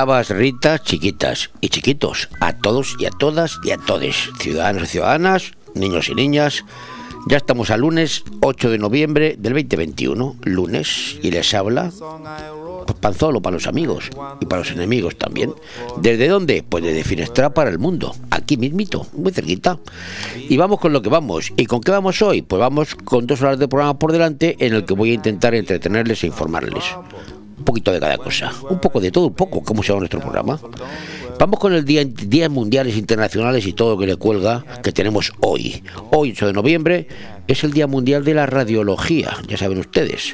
Lavas, ritas, chiquitas y chiquitos, a todos y a todas y a todes, ciudadanos y ciudadanas, niños y niñas. Ya estamos a lunes 8 de noviembre del 2021, lunes, y les habla pues, Panzolo para los amigos y para los enemigos también. ¿Desde dónde? Pues desde Finestra para el mundo, aquí mismito, muy cerquita. Y vamos con lo que vamos. ¿Y con qué vamos hoy? Pues vamos con dos horas de programa por delante en el que voy a intentar entretenerles e informarles un poquito de cada cosa, un poco de todo, un poco, como se llama nuestro programa. Vamos con el día Días Mundiales Internacionales y todo lo que le cuelga que tenemos hoy. Hoy, 8 de noviembre, es el Día Mundial de la Radiología, ya saben ustedes.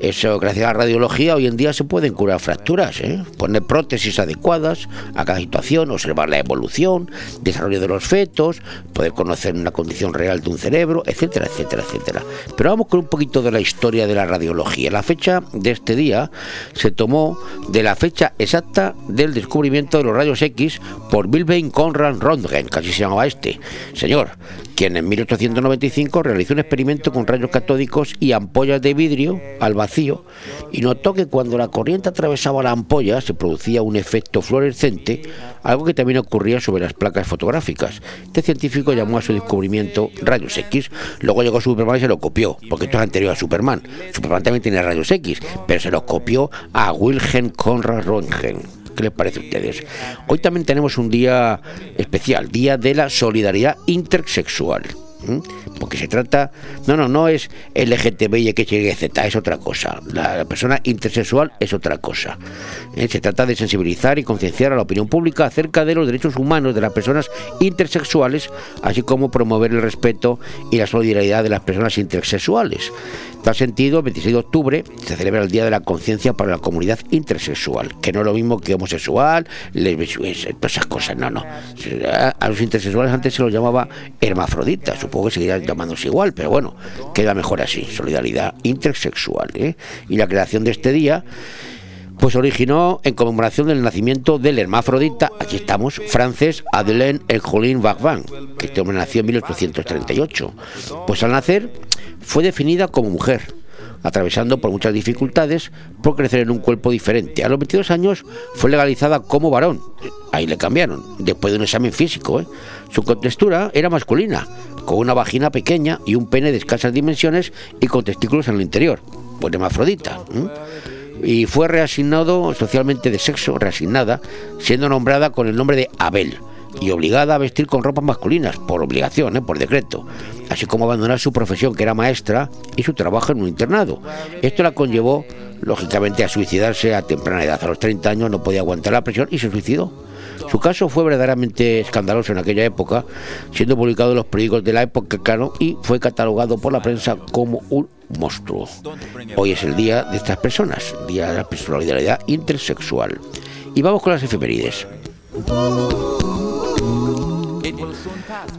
Eso, gracias a la radiología, hoy en día se pueden curar fracturas, ¿eh? poner prótesis adecuadas a cada situación, observar la evolución, desarrollo de los fetos, poder conocer una condición real de un cerebro, etcétera, etcétera, etcétera. Pero vamos con un poquito de la historia de la radiología. La fecha de este día se tomó de la fecha exacta del descubrimiento de los rayos X por Wilhelm Conrad Röntgen, casi se llamaba este. Señor, quien en 1895 realizó un experimento con rayos catódicos y ampollas de vidrio al vacío y notó que cuando la corriente atravesaba la ampolla se producía un efecto fluorescente, algo que también ocurría sobre las placas fotográficas. Este científico llamó a su descubrimiento rayos X, luego llegó Superman y se lo copió, porque esto es anterior a Superman. Superman también tiene rayos X, pero se los copió a Wilhelm Conrad Röntgen. ¿Qué les parece a ustedes? Hoy también tenemos un día especial, Día de la Solidaridad Intersexual. Porque se trata, no, no, no es LGTB y XYZ, es otra cosa. La, persona intersexual es otra cosa. ¿eh? Se trata de sensibilizar y concienciar a la opinión pública acerca de los derechos humanos de las personas intersexuales, así como promover el respeto y la solidaridad de las personas intersexuales. Tal sentido, el 26 de octubre se celebra el Día de la Conciencia para la Comunidad Intersexual, que no es lo mismo que homosexual, lesbisexual, todas esas cosas, no, no. A los intersexuales antes se los llamaba hermafroditas, supongo que seguirán llamándose igual, pero bueno, queda mejor así, solidaridad intersexual. ¿eh? Y la creación de este día pues originó en conmemoración del nacimiento del hermafrodita, aquí estamos, francés Adelaine Erjolin Barbin, que este hombre nació en 1838. Pues al nacer fue definida como mujer, atravesando por muchas dificultades por crecer en un cuerpo diferente. A los 22 años fue legalizada como varón, ahí le cambiaron, después de un examen físico. ¿eh? Su contextura era masculina, con una vagina pequeña y un pene de escasas dimensiones y con testículos en el interior, pues hermafrodita y fue reasignado socialmente de sexo, reasignada, siendo nombrada con el nombre de Abel y obligada a vestir con ropas masculinas, por obligación, ¿eh? por decreto, así como abandonar su profesión, que era maestra, y su trabajo en un internado. Esto la conllevó, lógicamente, a suicidarse a temprana edad. A los 30 años no podía aguantar la presión y se suicidó. Su caso fue verdaderamente escandaloso en aquella época, siendo publicado en los periódicos de la época claro, y fue catalogado por la prensa como un monstruo. Hoy es el día de estas personas, día de la personalidad intersexual. Y vamos con las efemérides.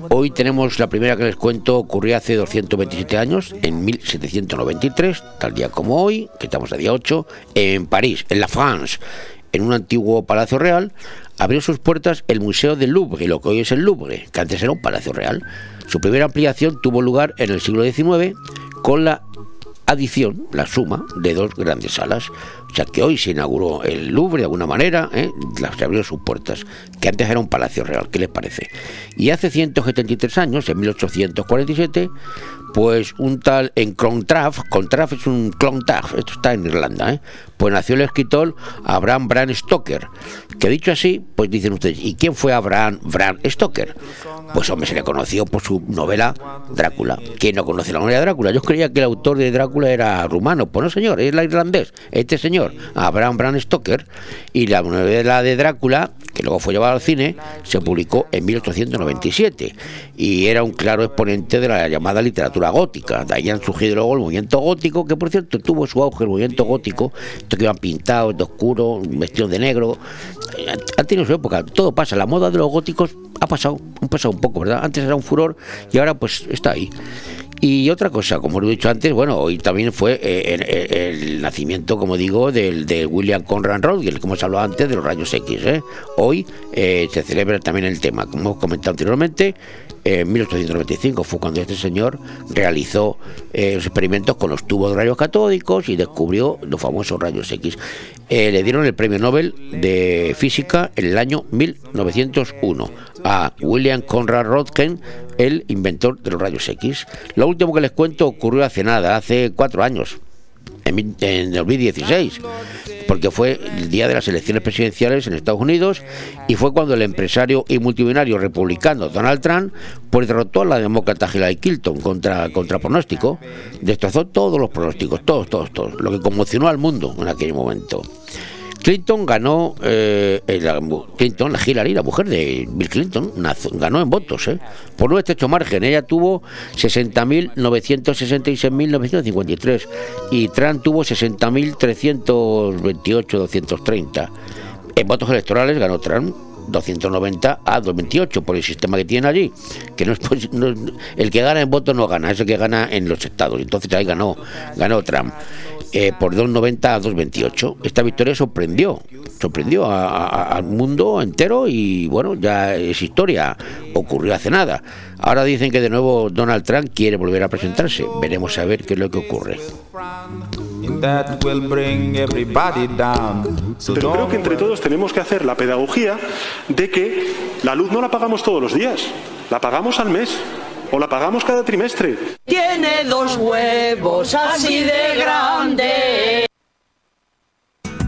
Hoy tenemos la primera que les cuento, ocurrió hace 227 años, en 1793, tal día como hoy, que estamos a día 8, en París, en la France, en un antiguo palacio real, abrió sus puertas el Museo del Louvre, lo que hoy es el Louvre, que antes era un palacio real. Su primera ampliación tuvo lugar en el siglo XIX con la adición, la suma de dos grandes salas. O sea que hoy se inauguró el Louvre de alguna manera, ¿eh? se abrió sus puertas, que antes era un palacio real, ¿qué les parece? Y hace 173 años, en 1847, pues un tal en Clontarf, Clontarf es un Clontarf, esto está en Irlanda, ¿eh? pues nació el escritor Abraham Bram Stoker, que dicho así, pues dicen ustedes, ¿y quién fue Abraham Bram Stoker? Pues hombre, se le conoció por su novela Drácula. ¿Quién no conoce la novela de Drácula? Yo creía que el autor de Drácula era rumano, pues no señor, es la irlandés, este señor, Abraham Bram Stoker, y la novela de Drácula, que luego fue llevada al cine, se publicó en 1897 y era un claro exponente de la llamada literatura gótica. De ahí han surgido luego el movimiento gótico, que por cierto tuvo su auge el movimiento gótico, esto que iban pintados de oscuro, vestidos de negro. Han tenido su época, todo pasa, la moda de los góticos ha pasado, ha pasado un poco, ¿verdad? Antes era un furor y ahora pues está ahí. Y otra cosa, como lo he dicho antes, bueno, hoy también fue eh, el, nacimiento, como digo, del, de William Conrad Rothschild, como se habló antes de los rayos X. ¿eh? Hoy eh, se celebra también el tema, como hemos comentado anteriormente, en 1895 fue cuando este señor realizó eh, los experimentos con los tubos de rayos catódicos y descubrió los famosos rayos X. Eh, le dieron el premio Nobel de Física en el año 1901 a William Conrad Roentgen, el inventor de los rayos X. Lo último que les cuento ocurrió hace nada, hace cuatro años, en, en 2016 porque fue el día de las elecciones presidenciales en Estados Unidos y fue cuando el empresario y multimillonario republicano Donald Trump pues derrotó a la demócrata Hillary Clinton contra, contra pronóstico, destrozó todos los pronósticos, todos, todos, todos, lo que conmocionó al mundo en aquel momento. Clinton ganó, eh, la, Clinton, la Hillary, la mujer de Bill Clinton, ganó en votos, eh, por un estrecho margen. Ella tuvo 60.966.953 y Trump tuvo 60.328.230. En votos electorales ganó Trump 290 a 228 por el sistema que tiene allí, que no es, el que gana en votos no gana, es el que gana en los estados. Entonces ahí ganó, ganó Trump. Eh, por 2.90 a 2.28. Esta victoria sorprendió, sorprendió al mundo entero y bueno, ya es historia, ocurrió hace nada. Ahora dicen que de nuevo Donald Trump quiere volver a presentarse. Veremos a ver qué es lo que ocurre. Pero creo que entre todos tenemos que hacer la pedagogía de que la luz no la pagamos todos los días, la pagamos al mes o la pagamos cada trimestre. Tiene dos huevos así de grandes.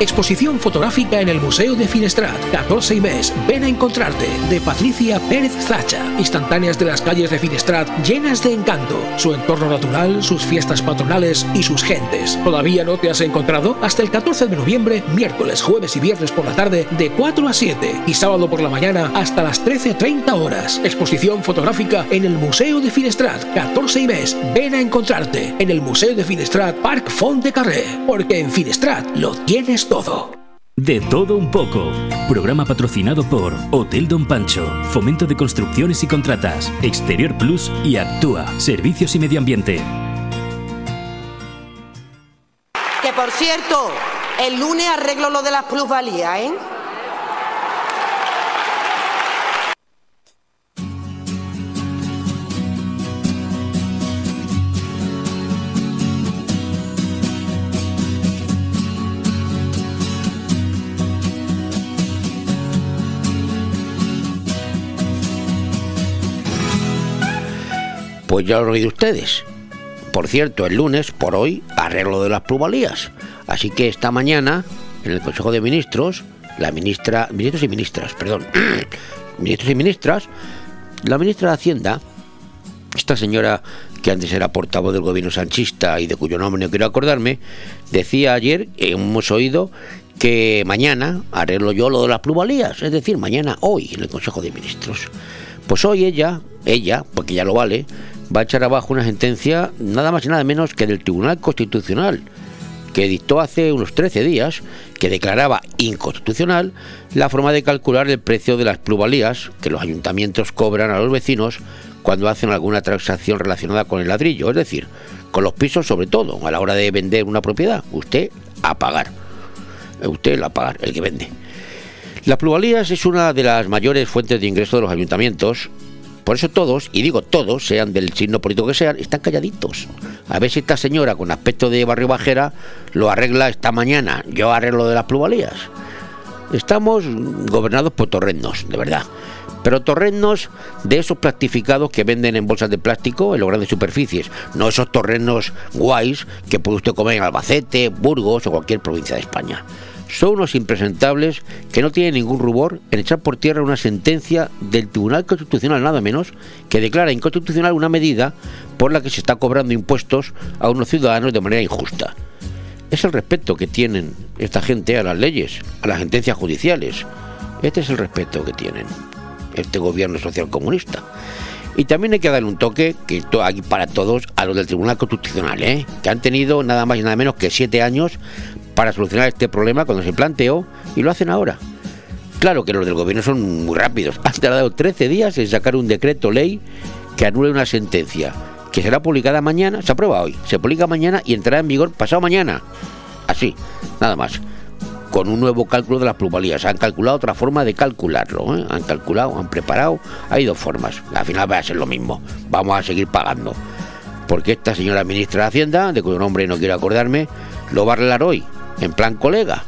Exposición fotográfica en el Museo de Finestrat, 14 y mes. Ven a encontrarte, de Patricia Pérez Zacha. Instantáneas de las calles de Finestrat llenas de encanto. Su entorno natural, sus fiestas patronales y sus gentes. ¿Todavía no te has encontrado? Hasta el 14 de noviembre, miércoles, jueves y viernes por la tarde, de 4 a 7. Y sábado por la mañana hasta las 13.30 horas. Exposición fotográfica en el Museo de Finestrat, 14 y mes. Ven a encontrarte en el Museo de Finestrat, Parc Font de Carré. Porque en Finestrat lo tienes todo. De todo un poco. Programa patrocinado por Hotel Don Pancho, Fomento de Construcciones y Contratas, Exterior Plus y Actúa, Servicios y Medio Ambiente. Que por cierto, el lunes arreglo lo de las plusvalías, ¿eh? Pues ya lo han oído ustedes. Por cierto, el lunes, por hoy, arreglo de las plusvalías. Así que esta mañana, en el Consejo de Ministros, la ministra, ministros y ministras, perdón, ministros y ministras, la ministra de Hacienda, esta señora que antes era portavoz del gobierno sanchista y de cuyo nombre no quiero acordarme, decía ayer, hemos oído, que mañana arreglo yo lo de las plusvalías, es decir, mañana, hoy, en el Consejo de Ministros. Pues hoy ella, ella, porque ya lo vale, va a echar abajo una sentencia nada más y nada menos que del Tribunal Constitucional, que dictó hace unos 13 días, que declaraba inconstitucional la forma de calcular el precio de las plusvalías que los ayuntamientos cobran a los vecinos cuando hacen alguna transacción relacionada con el ladrillo, es decir, con los pisos sobre todo, a la hora de vender una propiedad, usted a pagar, usted a pagar, el que vende. Las plusvalías es una de las mayores fuentes de ingreso de los ayuntamientos por eso todos, y digo todos, sean del signo político que sean, están calladitos. A ver si esta señora con aspecto de barrio bajera lo arregla esta mañana. Yo arreglo de las plusvalías. estamos gobernados por torrendos, de verdad. Pero torrenos de esos plastificados que venden en bolsas de plástico en las grandes superficies, no esos torrenos guays que puede usted comer en Albacete, Burgos o cualquier provincia de España. Son unos impresentables que no tienen ningún rubor en echar por tierra una sentencia del Tribunal Constitucional, nada menos, que declara inconstitucional una medida por la que se está cobrando impuestos a unos ciudadanos de manera injusta. Es el respeto que tienen esta gente a las leyes, a las sentencias judiciales. Este es el respeto que tienen este gobierno social comunista. Y también hay que darle un toque que aquí para todos a los del Tribunal Constitucional, ¿eh? que han tenido nada más y nada menos que siete años para solucionar este problema cuando se planteó y lo hacen ahora. Claro que los del gobierno son muy rápidos. Han tardado 13 días en sacar un decreto ley que anule una sentencia que será publicada mañana, se aprueba hoy, se publica mañana y entrará en vigor pasado mañana. Así, nada más con un nuevo cálculo de las plusvalías. Han calculado otra forma de calcularlo. ¿eh? Han calculado, han preparado. Hay dos formas. Al final va a ser lo mismo. Vamos a seguir pagando. Porque esta señora ministra de Hacienda, de cuyo nombre no quiero acordarme, lo va a arreglar hoy, en plan colega.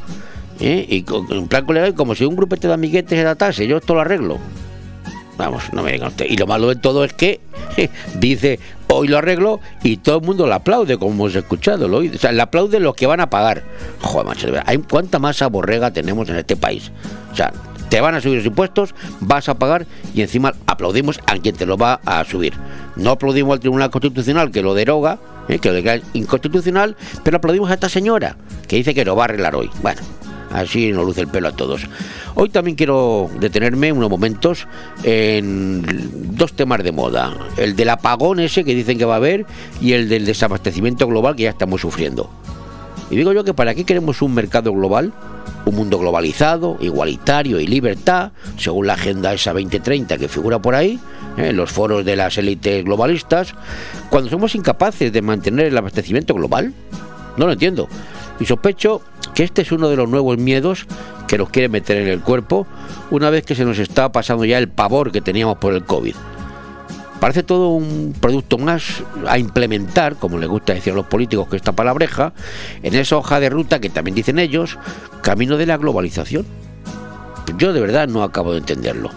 ¿eh? Y en plan colega, como si un grupete de amiguetes se datase. Yo esto lo arreglo. Vamos, no me digan usted. Y lo malo de todo es que dice, hoy lo arreglo y todo el mundo lo aplaude, como hemos escuchado. Lo, o sea, le aplaude los que van a pagar. Joder, macho, ¿hay cuánta masa borrega tenemos en este país? O sea, te van a subir los impuestos, vas a pagar y encima aplaudimos a quien te lo va a subir. No aplaudimos al Tribunal Constitucional que lo deroga, ¿eh? que lo inconstitucional, pero aplaudimos a esta señora que dice que lo va a arreglar hoy. Bueno, así nos luce el pelo a todos. Hoy también quiero detenerme unos momentos en dos temas de moda. El del apagón ese que dicen que va a haber y el del desabastecimiento global que ya estamos sufriendo. Y digo yo que para qué queremos un mercado global, un mundo globalizado, igualitario y libertad, según la agenda esa 2030 que figura por ahí. En los foros de las élites globalistas, cuando somos incapaces de mantener el abastecimiento global. No lo entiendo. Y sospecho que este es uno de los nuevos miedos que nos quiere meter en el cuerpo una vez que se nos está pasando ya el pavor que teníamos por el COVID. Parece todo un producto más a implementar, como les gusta decir a los políticos que esta palabreja, en esa hoja de ruta que también dicen ellos, camino de la globalización. Yo de verdad no acabo de entenderlo.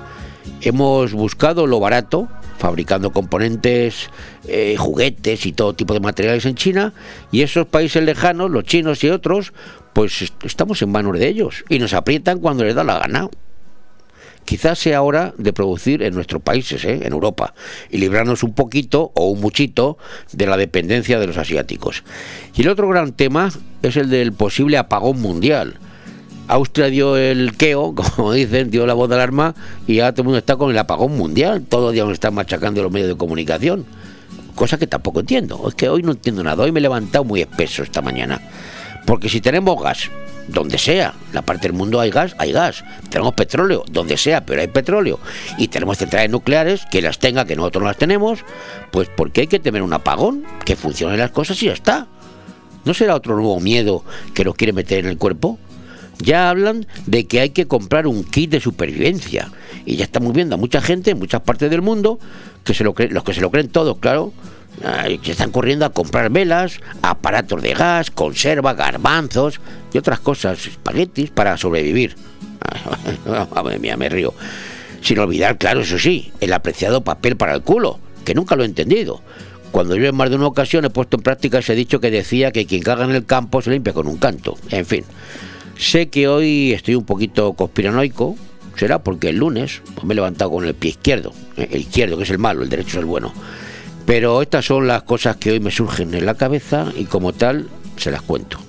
Hemos buscado lo barato, fabricando componentes, eh, juguetes y todo tipo de materiales en China, y esos países lejanos, los chinos y otros, pues estamos en manos de ellos y nos aprietan cuando les da la gana. Quizás sea hora de producir en nuestros países, ¿eh? en Europa, y librarnos un poquito o un muchito de la dependencia de los asiáticos. Y el otro gran tema es el del posible apagón mundial. Austria dio el queo, como dicen, dio la voz de alarma y ahora todo el mundo está con el apagón mundial. Todos los nos están machacando los medios de comunicación. Cosa que tampoco entiendo. Es que hoy no entiendo nada. Hoy me he levantado muy espeso esta mañana. Porque si tenemos gas, donde sea, en la parte del mundo hay gas, hay gas. Tenemos petróleo, donde sea, pero hay petróleo. Y tenemos centrales nucleares, que las tenga, que nosotros no las tenemos, pues porque hay que tener un apagón, que funcionen las cosas y ya está. ¿No será otro nuevo miedo que nos quiere meter en el cuerpo? Ya hablan de que hay que comprar un kit de supervivencia. Y ya estamos viendo a mucha gente en muchas partes del mundo, que se lo creen, los que se lo creen todos, claro, que están corriendo a comprar velas, aparatos de gas, conserva, garbanzos y otras cosas, espaguetis para sobrevivir. Madre mía, me río. Sin olvidar, claro, eso sí, el apreciado papel para el culo, que nunca lo he entendido. Cuando yo en más de una ocasión he puesto en práctica ese dicho que decía que quien caga en el campo se limpia con un canto. En fin, sé que hoy estoy un poquito conspiranoico, será porque el lunes pues me he levantado con el pie izquierdo, ¿eh? el izquierdo que es el malo, el derecho es el bueno. Pero estas son las cosas que hoy me surgen en la cabeza y como tal se las cuento.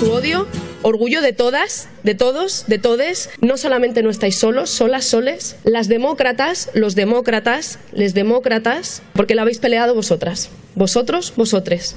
Tu odio, orgullo de todas, de todos, de todes. No solamente no estáis solos, solas, soles. Las demócratas, los demócratas, les demócratas, porque la habéis peleado vosotras. Vosotros, vosotres.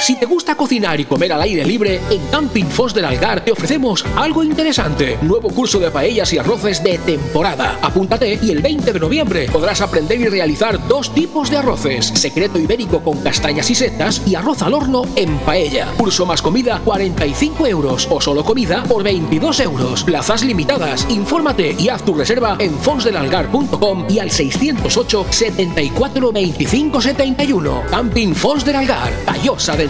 Si te gusta cocinar y comer al aire libre, en Camping Fos del Algar te ofrecemos algo interesante. Nuevo curso de paellas y arroces de temporada. Apúntate y el 20 de noviembre podrás aprender y realizar dos tipos de arroces. Secreto ibérico con castañas y setas y arroz al horno en paella. Curso más comida 45 euros o solo comida por 22 euros. Plazas limitadas. Infórmate y haz tu reserva en fonsdelalgar.com y al 608 74 25 71. Camping Fons del Algar. Del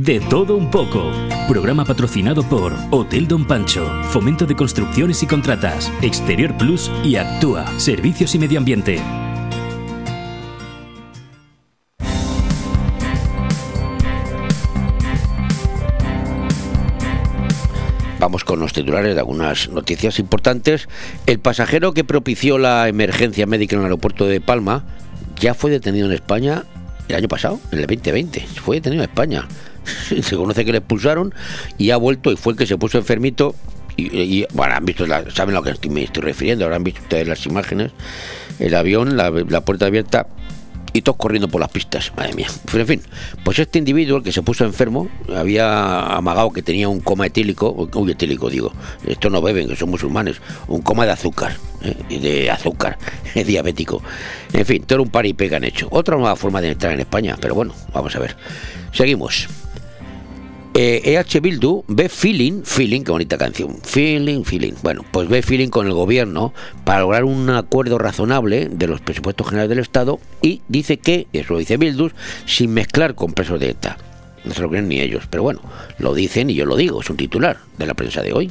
De todo un poco. Programa patrocinado por Hotel Don Pancho, Fomento de Construcciones y Contratas, Exterior Plus y Actúa, Servicios y Medio Ambiente. Vamos con los titulares de algunas noticias importantes. El pasajero que propició la emergencia médica en el aeropuerto de Palma ya fue detenido en España el año pasado, en el 2020. Fue detenido en España. Se conoce que le expulsaron y ha vuelto y fue el que se puso enfermito. Y, bueno, han visto, la, saben a lo que me estoy refiriendo, ahora han visto ustedes las imágenes. El avión, la, puerta abierta, y todos corriendo por las pistas, madre mía. Pero en fin, pues este individuo, que se puso enfermo, había amagado que tenía un coma etílico, uy, etílico digo, esto no beben, que son musulmanes, un coma de azúcar, ¿eh? de azúcar, es diabético. En fin, todo un par y pega han hecho. Otra nueva forma de entrar en España, pero bueno, vamos a ver. Seguimos. Eh, EH Bildu ve feeling, feeling, qué bonita canción, feeling, feeling. Bueno, pues ve feeling con el gobierno para lograr un acuerdo razonable de los presupuestos generales del Estado y dice que, eso lo dice Bildu, sin mezclar con presos de ETA. No se lo creen ni ellos, pero bueno, lo dicen y yo lo digo, es un titular de la prensa de hoy.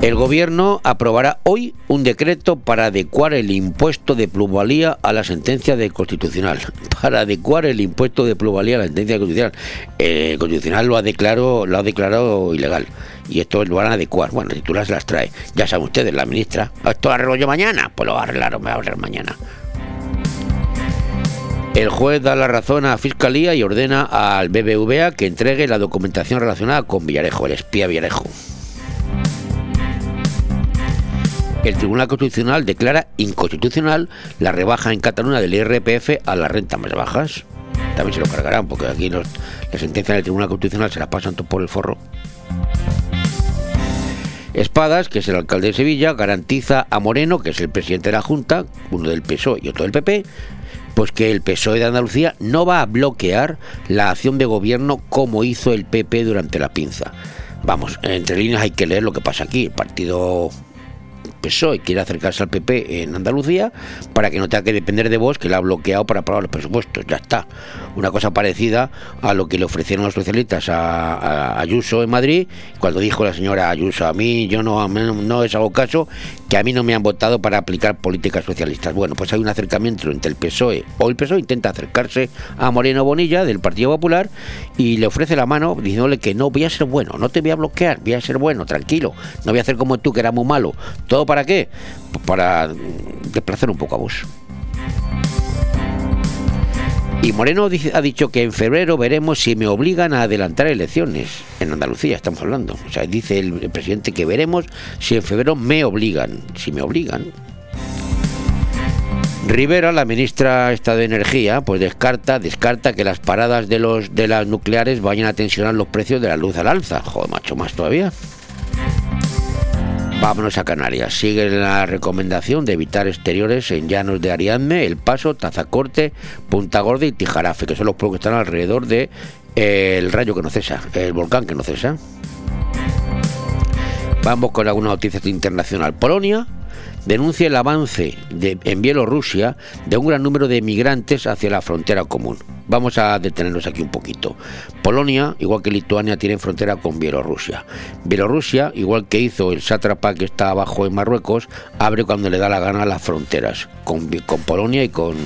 El gobierno aprobará hoy un decreto para adecuar el impuesto de plusvalía a la sentencia del Constitucional. Para adecuar el impuesto de plusvalía a la sentencia Constitucional. El Constitucional lo ha declarado, lo ha declarado ilegal. Y esto lo van a adecuar. Bueno, el titular se las trae. Ya saben ustedes, la ministra. ¿Esto lo arreglo yo mañana? Pues lo arreglaron, me va a arreglar mañana. El juez da la razón a Fiscalía y ordena al BBVA que entregue la documentación relacionada con Villarejo, el espía Villarejo. El Tribunal Constitucional declara inconstitucional la rebaja en Cataluña del IRPF a las rentas más bajas. También se lo cargarán, porque aquí los, la sentencia del Tribunal Constitucional se la pasan todo por el forro. Espadas, que es el alcalde de Sevilla, garantiza a Moreno, que es el presidente de la Junta, uno del PSOE y otro del PP, pues que el PSOE de Andalucía no va a bloquear la acción de gobierno como hizo el PP durante la pinza. Vamos, entre líneas hay que leer lo que pasa aquí. El partido PSOE quiere acercarse al PP en Andalucía para que no tenga que depender de vos, que le ha bloqueado para aprobar los presupuestos. Ya está. Una cosa parecida a lo que le ofrecieron los socialistas a, Ayuso en Madrid, cuando dijo la señora Ayuso, a mí yo no, no es algo caso, que a mí no me han votado para aplicar políticas socialistas. Bueno, pues hay un acercamiento entre el PSOE, o el PSOE intenta acercarse a Moreno Bonilla del Partido Popular y le ofrece la mano diciéndole que no voy a ser bueno, no te voy a bloquear, voy a ser bueno, tranquilo, no voy a hacer como tú que era muy malo. ¿Todo para qué? Pues para desplazar un poco a vos. Y Moreno ha dicho que en febrero veremos si me obligan a adelantar elecciones. En Andalucía estamos hablando. O sea, dice el, presidente que veremos si en febrero me obligan. Si me obligan. Rivera, la ministra esta de Energía, pues descarta, descarta que las paradas de los de las nucleares vayan a tensionar los precios de la luz al alza. Joder, macho, más todavía. Vámonos a Canarias. Sigue la recomendación de evitar exteriores en llanos de Ariadne, El Paso, Tazacorte, Punta Gorda y Tijarafe, que son los pueblos que están alrededor de eh, el rayo que no cesa, el volcán que no cesa. Vamos con alguna noticia internacional. Polonia denuncia el avance en Bielorrusia de un gran número de migrantes hacia la frontera común. Vamos a detenernos aquí un poquito. Polonia, igual que Lituania, tiene frontera con Bielorrusia. Bielorrusia, igual que hizo el sátrapa que está abajo en Marruecos, abre cuando le da la gana las fronteras con, Polonia y con,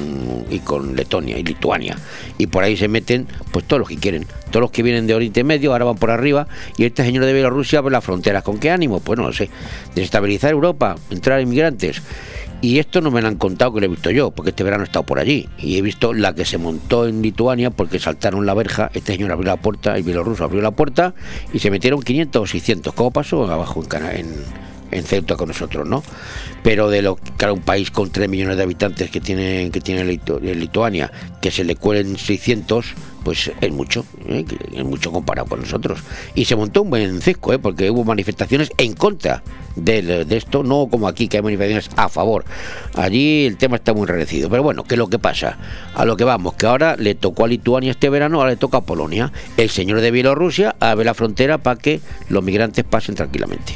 y con Letonia y Lituania. Y por ahí se meten pues todos los que quieren. Todos los que vienen de Oriente Medio ahora van por arriba y este señor de Bielorrusia abre las fronteras. ¿Con qué ánimo? Pues no lo sé. Desestabilizar Europa, entrar inmigrantes. Y esto no me lo han contado que lo he visto yo, porque este verano he estado por allí. Y he visto la que se montó en Lituania porque saltaron la verja. Este señor abrió la puerta, el bielorruso abrió la puerta y se metieron 500 o 600. ¿Cómo pasó abajo en, en, en Ceuta con nosotros, ¿no? Pero de lo que era un país con 3 millones de habitantes que tiene, que tiene Lituania, que se le cuelen 600, pues es mucho, ¿eh? es mucho comparado con nosotros. Y se montó un buen cisco, ¿eh? porque hubo manifestaciones en contra de, de, esto, no como aquí que hay manifestaciones a favor. Allí el tema está muy enrarecido. Pero bueno, ¿qué es lo que pasa? A lo que vamos, que ahora le tocó a Lituania este verano, ahora le toca a Polonia. El señor de Bielorrusia abre la frontera para que los migrantes pasen tranquilamente.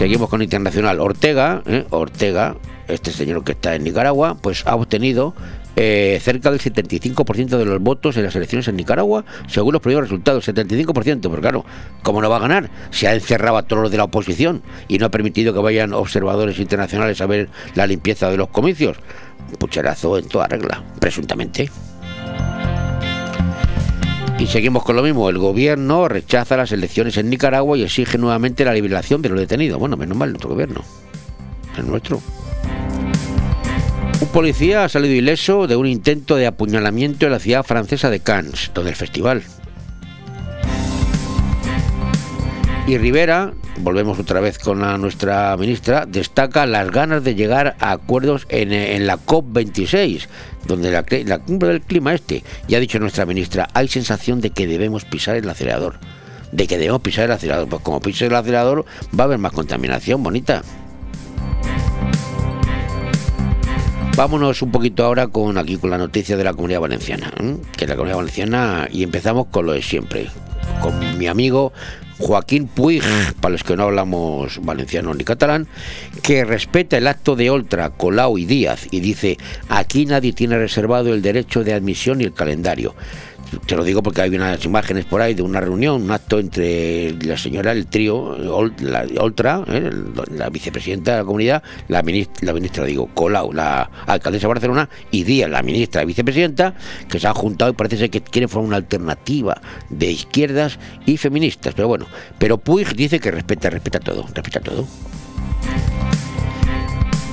Seguimos con Internacional. Ortega, ¿eh? Ortega, este señor que está en Nicaragua, pues ha obtenido eh, cerca del 75% de los votos en las elecciones en Nicaragua, según los primeros resultados, 75%, pero claro, ¿cómo no va a ganar? Se ha encerrado a todos los de la oposición y no ha permitido que vayan observadores internacionales a ver la limpieza de los comicios. Pucherazo en toda regla, presuntamente. Y seguimos con lo mismo. El gobierno rechaza las elecciones en Nicaragua y exige nuevamente la liberación de los detenidos. Bueno, menos mal nuestro gobierno. El nuestro. Policía ha salido ileso de un intento de apuñalamiento en la ciudad francesa de Cannes, donde el festival. Y Rivera, volvemos otra vez con la, nuestra ministra, destaca las ganas de llegar a acuerdos en, en la COP26, donde la, la, cumbre del clima este, ya ha dicho nuestra ministra, hay sensación de que debemos pisar el acelerador. De que debemos pisar el acelerador. Pues como pise el acelerador va a haber más contaminación, bonita. Vámonos un poquito ahora con aquí con la noticia de la comunidad valenciana, que la comunidad valenciana y empezamos con lo de siempre, con mi amigo Joaquín Puig, para los que no hablamos valenciano ni catalán, que respeta el acto de Oltra, Colau y Díaz y dice, aquí nadie tiene reservado el derecho de admisión y el calendario. Te lo digo porque hay unas imágenes por ahí de una reunión, un acto entre la señora, el trío, la Oltra, ¿eh? la vicepresidenta de la comunidad, la ministra, la ministra, digo, Colau, la alcaldesa de Barcelona, y Díaz, la ministra y vicepresidenta, que se han juntado y parece ser que quieren formar una alternativa de izquierdas y feministas. Pero bueno, pero Puig dice que respeta, respeta todo, respeta todo.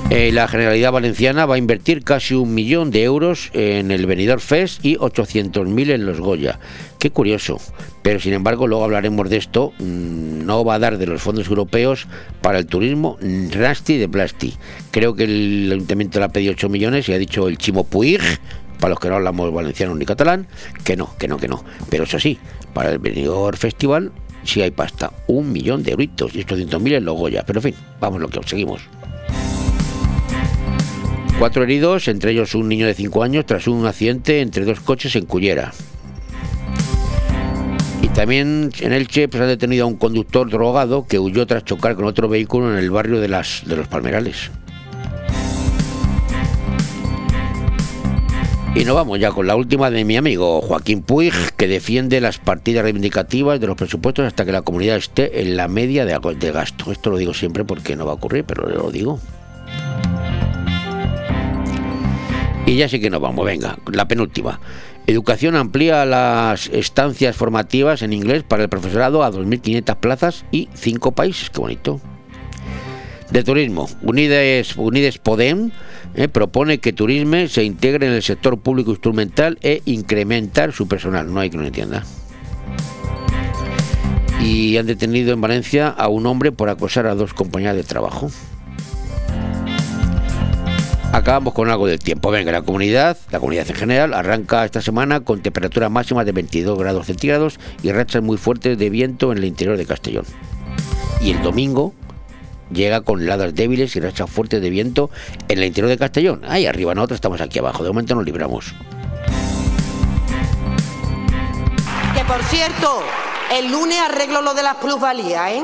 Eh, la Generalidad Valenciana va a invertir casi un millón de euros en el Benidorm Fest y 800.000 en los Goya. Qué curioso. Pero sin embargo, luego hablaremos de esto. Mm, no va a dar de los fondos europeos para el turismo Rasti de Plasti. Creo que el Ayuntamiento le ha pedido 8 millones y ha dicho el Chimo Puig para los que no hablamos valenciano ni catalán, que no, que no, que no. Pero eso sí, para el Benidorm Festival sí hay pasta, un millón de euritos y 800.000 en los Goya. Pero en fin, vamos lo que seguimos. Cuatro heridos, entre ellos un niño de 5 años, tras un accidente entre dos coches en Cullera. Y también en Elche pues, han detenido a un conductor drogado que huyó tras chocar con otro vehículo en el barrio de, las, de los Palmerales. Y nos vamos ya con la última de mi amigo Joaquín Puig, que defiende las partidas reivindicativas de los presupuestos hasta que la comunidad esté en la media de, de gasto. Esto lo digo siempre porque no va a ocurrir, pero lo digo. Y ya sí que nos vamos, venga, la penúltima. Educación amplía las estancias formativas en inglés para el profesorado a 2.500 plazas y 5 países, qué bonito. De turismo, Unides, Unides Podem eh, propone que Turisme se integre en el sector público instrumental e incrementar su personal, no hay que no entienda. Y han detenido en Valencia a un hombre por acosar a dos compañeras de trabajo acabamos con algo del tiempo. Venga, la comunidad, la comunidad en general, arranca esta semana con temperaturas máximas de 22 grados centígrados y rachas muy fuertes de viento en el interior de Castellón. Y el domingo llega con heladas débiles y rachas fuertes de viento en el interior de Castellón. Ahí arriba, nosotros estamos aquí abajo. De momento nos libramos. Que por cierto, el lunes arreglo lo de las plusvalías, ¿eh?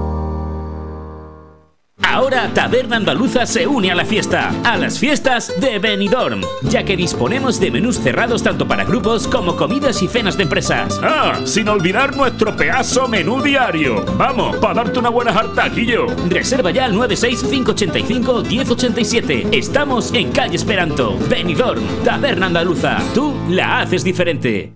Ahora Taberna Andaluza se une a la fiesta, a las fiestas de Benidorm, ya que disponemos de menús cerrados tanto para grupos como comidas y cenas de empresas. Ah, sin olvidar nuestro pedazo menú diario. Vamos, para darte una buena jartaquillo. Reserva ya al 96585-1087. Estamos en calle Esperanto. Benidorm, Taberna Andaluza. Tú la haces diferente.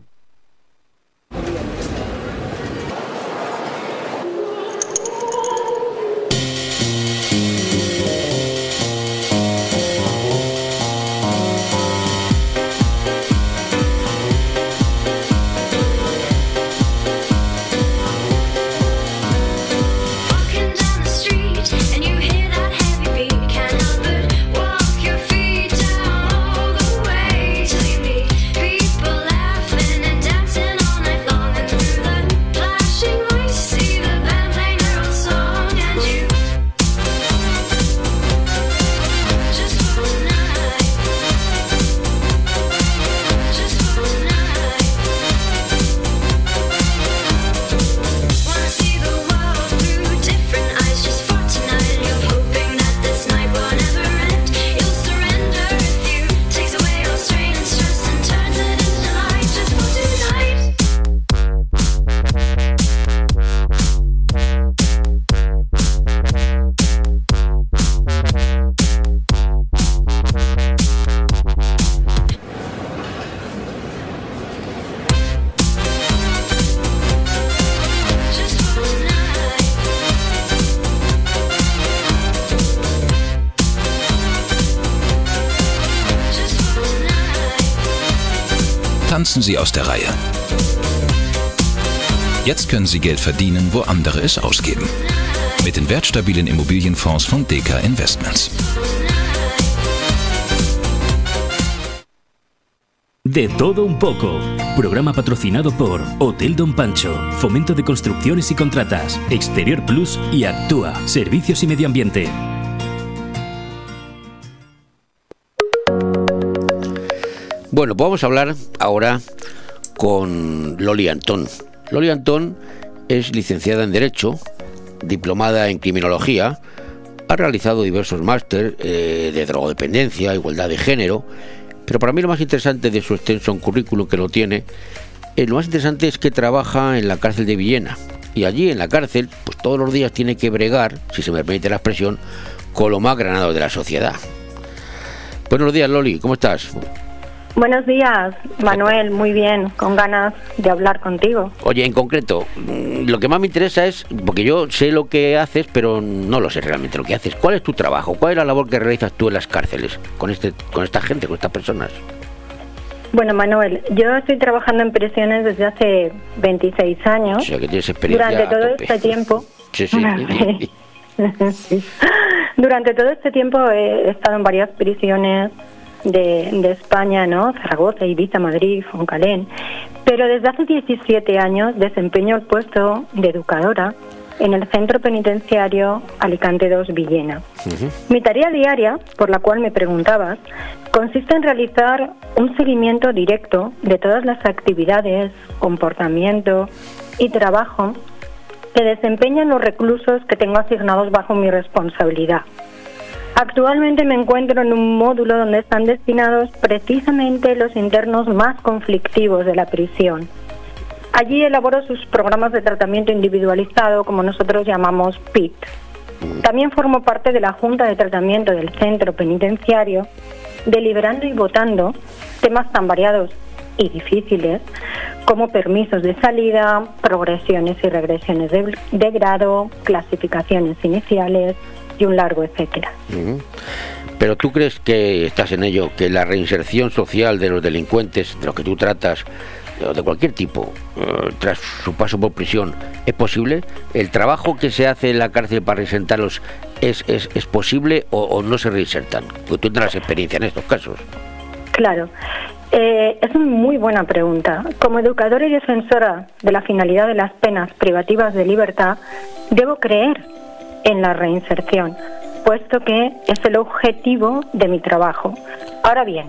Tanzen Sie aus der Reihe. Jetzt können Sie Geld verdienen, wo andere es ausgeben. Mit den wertstabilen Immobilienfonds von DK Investments. De todo un poco. Programa patrocinado por Hotel Don Pancho, Fomento de Construcciones y Contratas, Exterior Plus y Actúa, Servicios y Medio Ambiente. Bueno, pues vamos a hablar ahora con Loli Antón. Loli Antón es licenciada en Derecho, diplomada en Criminología, ha realizado diversos másteres eh, de drogodependencia, igualdad de género, pero para mí lo más interesante de su extenso currículum que lo tiene, eh, lo más interesante es que trabaja en la cárcel de Villena. Y allí en la cárcel, pues todos los días tiene que bregar, si se me permite la expresión, con lo más granado de la sociedad. Buenos días, Loli, ¿cómo estás? Buenos días, Manuel, muy bien, con ganas de hablar contigo. Oye, en concreto, mm, lo que más me interesa es, porque yo sé lo que haces, pero no lo sé realmente lo que haces. ¿Cuál es tu trabajo? ¿Cuál es la labor que realizas tú en las cárceles con, este, con esta gente, con estas personas? Bueno, Manuel, yo estoy trabajando en prisiones desde hace 26 años. O sea, que tienes experiencia. Durante todo este tiempo. Sí, sí. Durante todo este tiempo he estado en varias prisiones de, España, ¿no? Zaragoza, Ibiza, Madrid, Foncalén. Pero desde hace 17 años desempeño el puesto de educadora en el Centro Penitenciario Alicante 2 Villena. Mi tarea diaria, por la cual me preguntabas, consiste en realizar un seguimiento directo de todas las actividades, comportamiento y trabajo que desempeñan los reclusos que tengo asignados bajo mi responsabilidad. Actualmente me encuentro en un módulo donde están destinados precisamente los internos más conflictivos de la prisión. Allí elaboro sus programas de tratamiento individualizado, como nosotros llamamos PIT. También formo parte de la Junta de Tratamiento del Centro Penitenciario, deliberando y votando temas tan variados y difíciles como permisos de salida, progresiones y regresiones de, de grado, clasificaciones iniciales y un largo etcétera. Pero tú crees que estás en ello, que la reinserción social de los delincuentes, de los que tú tratas, de cualquier tipo, eh, tras su paso por prisión, ¿es posible? ¿El trabajo que se hace en la cárcel para reinsertarlos es, es, es posible o, o no se reinsertan? Porque tú tendrás experiencia en estos casos. Claro. Eh, es una muy buena pregunta. Como educadora y defensora de la finalidad de las penas privativas de libertad, debo creer en la reinserción, puesto que es el objetivo de mi trabajo. Ahora bien,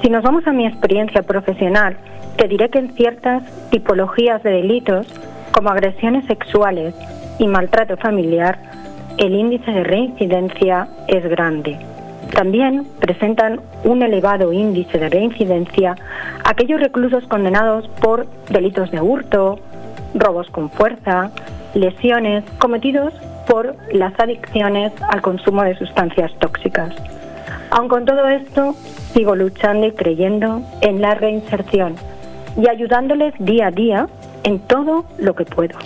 si nos vamos a mi experiencia profesional, te diré que en ciertas tipologías de delitos, como agresiones sexuales y maltrato familiar, el índice de reincidencia es grande. También presentan un elevado índice de reincidencia aquellos reclusos condenados por delitos de hurto, robos con fuerza, lesiones cometidos por las adicciones al consumo de sustancias tóxicas. Aun con todo esto, sigo luchando y creyendo en la reinserción y ayudándoles día a día en todo lo que puedo.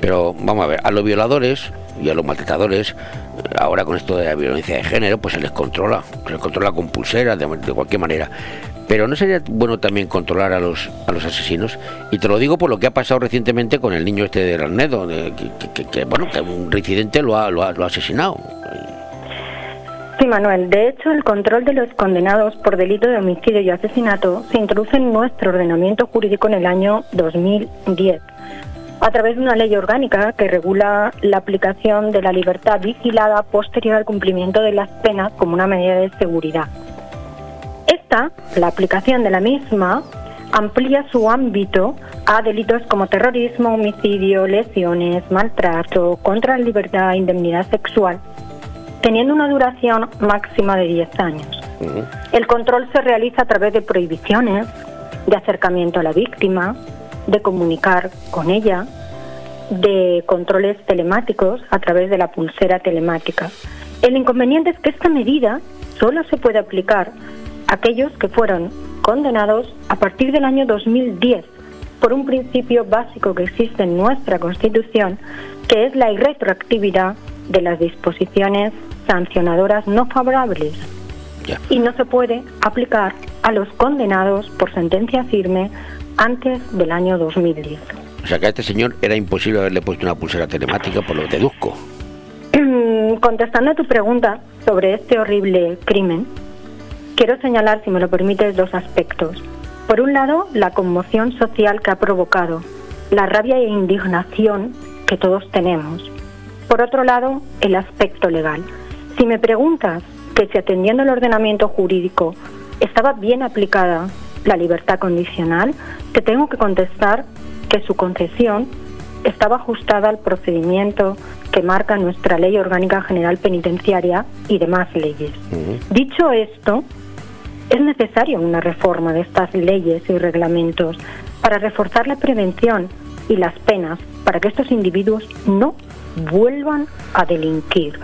Pero vamos a ver, a los violadores y a los maltratadores, ahora con esto de la violencia de género, pues se les controla, se les controla con pulseras, de, de cualquier manera. Pero ¿no sería bueno también controlar a los, a los asesinos? Y te lo digo por lo que ha pasado recientemente con el niño este de Arnedo, que, que- bueno, que un reincidente lo ha, lo ha, lo ha asesinado. Sí, Manuel. De hecho, el control de los condenados por delito de homicidio y asesinato se introduce en nuestro ordenamiento jurídico en el año 2010 a través de una ley orgánica que regula la aplicación de la libertad vigilada posterior al cumplimiento de las penas como una medida de seguridad. Esta, la aplicación de la misma, amplía su ámbito a delitos como terrorismo, homicidio, lesiones, maltrato, contra la libertad indemnidad sexual, teniendo una duración máxima de 10 años. El control se realiza a través de prohibiciones, de acercamiento a la víctima, de comunicar con ella, de controles telemáticos a través de la pulsera telemática. El inconveniente es que esta medida solo se puede aplicar aquellos que fueron condenados a partir del año 2010 por un principio básico que existe en nuestra Constitución, que es la irretroactividad de las disposiciones sancionadoras no favorables y no se puede aplicar a los condenados por sentencia firme antes del año 2010. O sea que a este señor era imposible haberle puesto una pulsera telemática, por lo que deduzco. Contestando a tu pregunta sobre este horrible crimen, quiero señalar, si me lo permites, dos aspectos. Por un lado, la conmoción social que ha provocado, la rabia e indignación que todos tenemos. Por otro lado, el aspecto legal. Si me preguntas que si atendiendo el ordenamiento jurídico estaba bien aplicada la libertad condicional, te tengo que contestar que su concesión estaba ajustada al procedimiento que marca nuestra Ley Orgánica General Penitenciaria y demás leyes. Dicho esto, es necesaria una reforma de estas leyes y reglamentos para reforzar la prevención y las penas para que estos individuos no vuelvan a delinquir.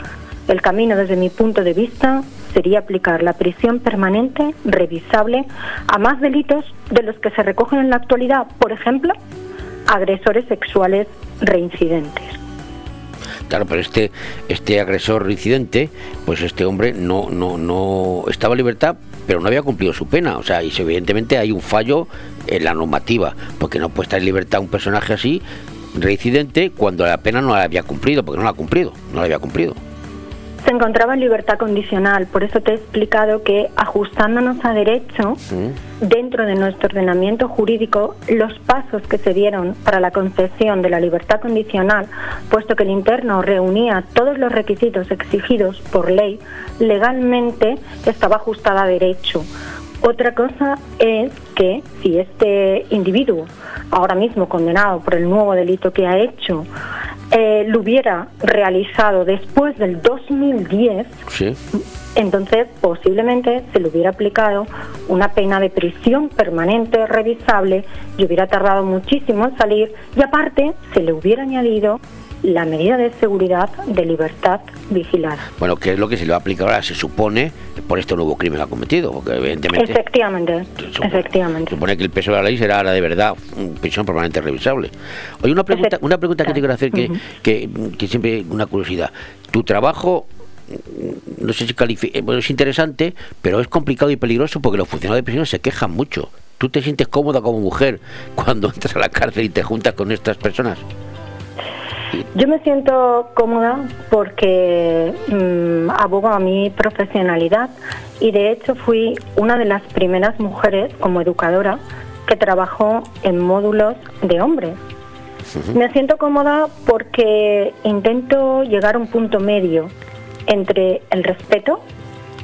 El camino, desde mi punto de vista, sería aplicar la prisión permanente revisable a más delitos de los que se recogen en la actualidad, por ejemplo, agresores sexuales reincidentes. Claro, pero este, este agresor reincidente, pues este hombre no, no, no estaba en libertad, pero no había cumplido su pena. O sea, y evidentemente hay un fallo en la normativa, porque no puede estar en libertad un personaje así, reincidente, cuando la pena no la había cumplido, porque no la ha cumplido, no la había cumplido. Encontraba en libertad condicional, por eso te he explicado que ajustándonos a derecho, dentro de nuestro ordenamiento jurídico, los pasos que se dieron para la concesión de la libertad condicional, puesto que el interno reunía todos los requisitos exigidos por ley, legalmente estaba ajustada a derecho. Otra cosa es que si este individuo, ahora mismo condenado por el nuevo delito que ha hecho, eh, lo hubiera realizado después del 2010, Sí. entonces posiblemente se le hubiera aplicado una pena de prisión permanente revisable y hubiera tardado muchísimo en salir y aparte se le hubiera añadido la medida de seguridad de libertad vigilada. Bueno, ¿qué es lo que se le va a aplicar ahora? Se supone por este nuevo crimen que ha cometido, porque evidentemente... Efectivamente, efectivamente. Se supone que el peso de la ley será ahora de verdad prisión permanente revisable. Oye, una pregunta, una pregunta que te quiero hacer que, que, que siempre una curiosidad. Tu trabajo no sé si califica, bueno, es interesante, pero es complicado y peligroso porque los funcionarios de prisión se quejan mucho. ¿Tú te sientes cómoda como mujer cuando entras a la cárcel y te juntas con estas personas? Yo me siento cómoda porque mm, abogo a mi profesionalidad y de hecho fui una de las primeras mujeres como educadora que trabajó en módulos de hombres. Me siento cómoda porque intento llegar a un punto medio entre el respeto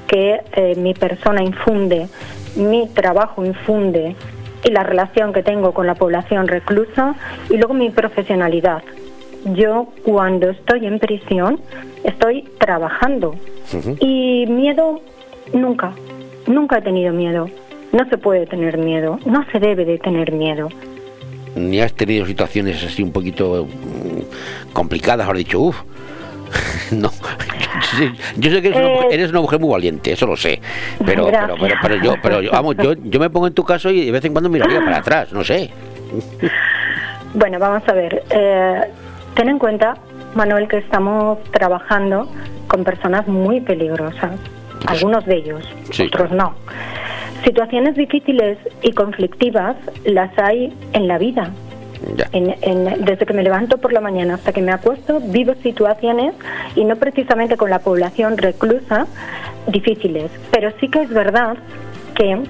que eh, mi persona infunde, mi trabajo infunde y la relación que tengo con la población reclusa y luego mi profesionalidad. Yo cuando estoy en prisión estoy trabajando y miedo nunca, nunca he tenido miedo. No se puede tener miedo, no se debe de tener miedo. Ni has tenido situaciones así un poquito mm, complicadas, has dicho, uff, no. Yo sé que eh. eres una, mujer, muy valiente, eso lo sé. Pero, pero, pero, yo, pero vamos, yo, yo me pongo en tu caso y de vez en cuando miraría para atrás, no sé. Bueno, vamos a ver. Eh, ten en cuenta, Manuel, que estamos trabajando con personas muy peligrosas. Algunos de ellos, otros no. Situaciones difíciles y conflictivas las hay en la vida desde que me levanto por la mañana hasta que me acuesto, vivo situaciones y no precisamente con la población reclusa difíciles. Pero sí que es verdad que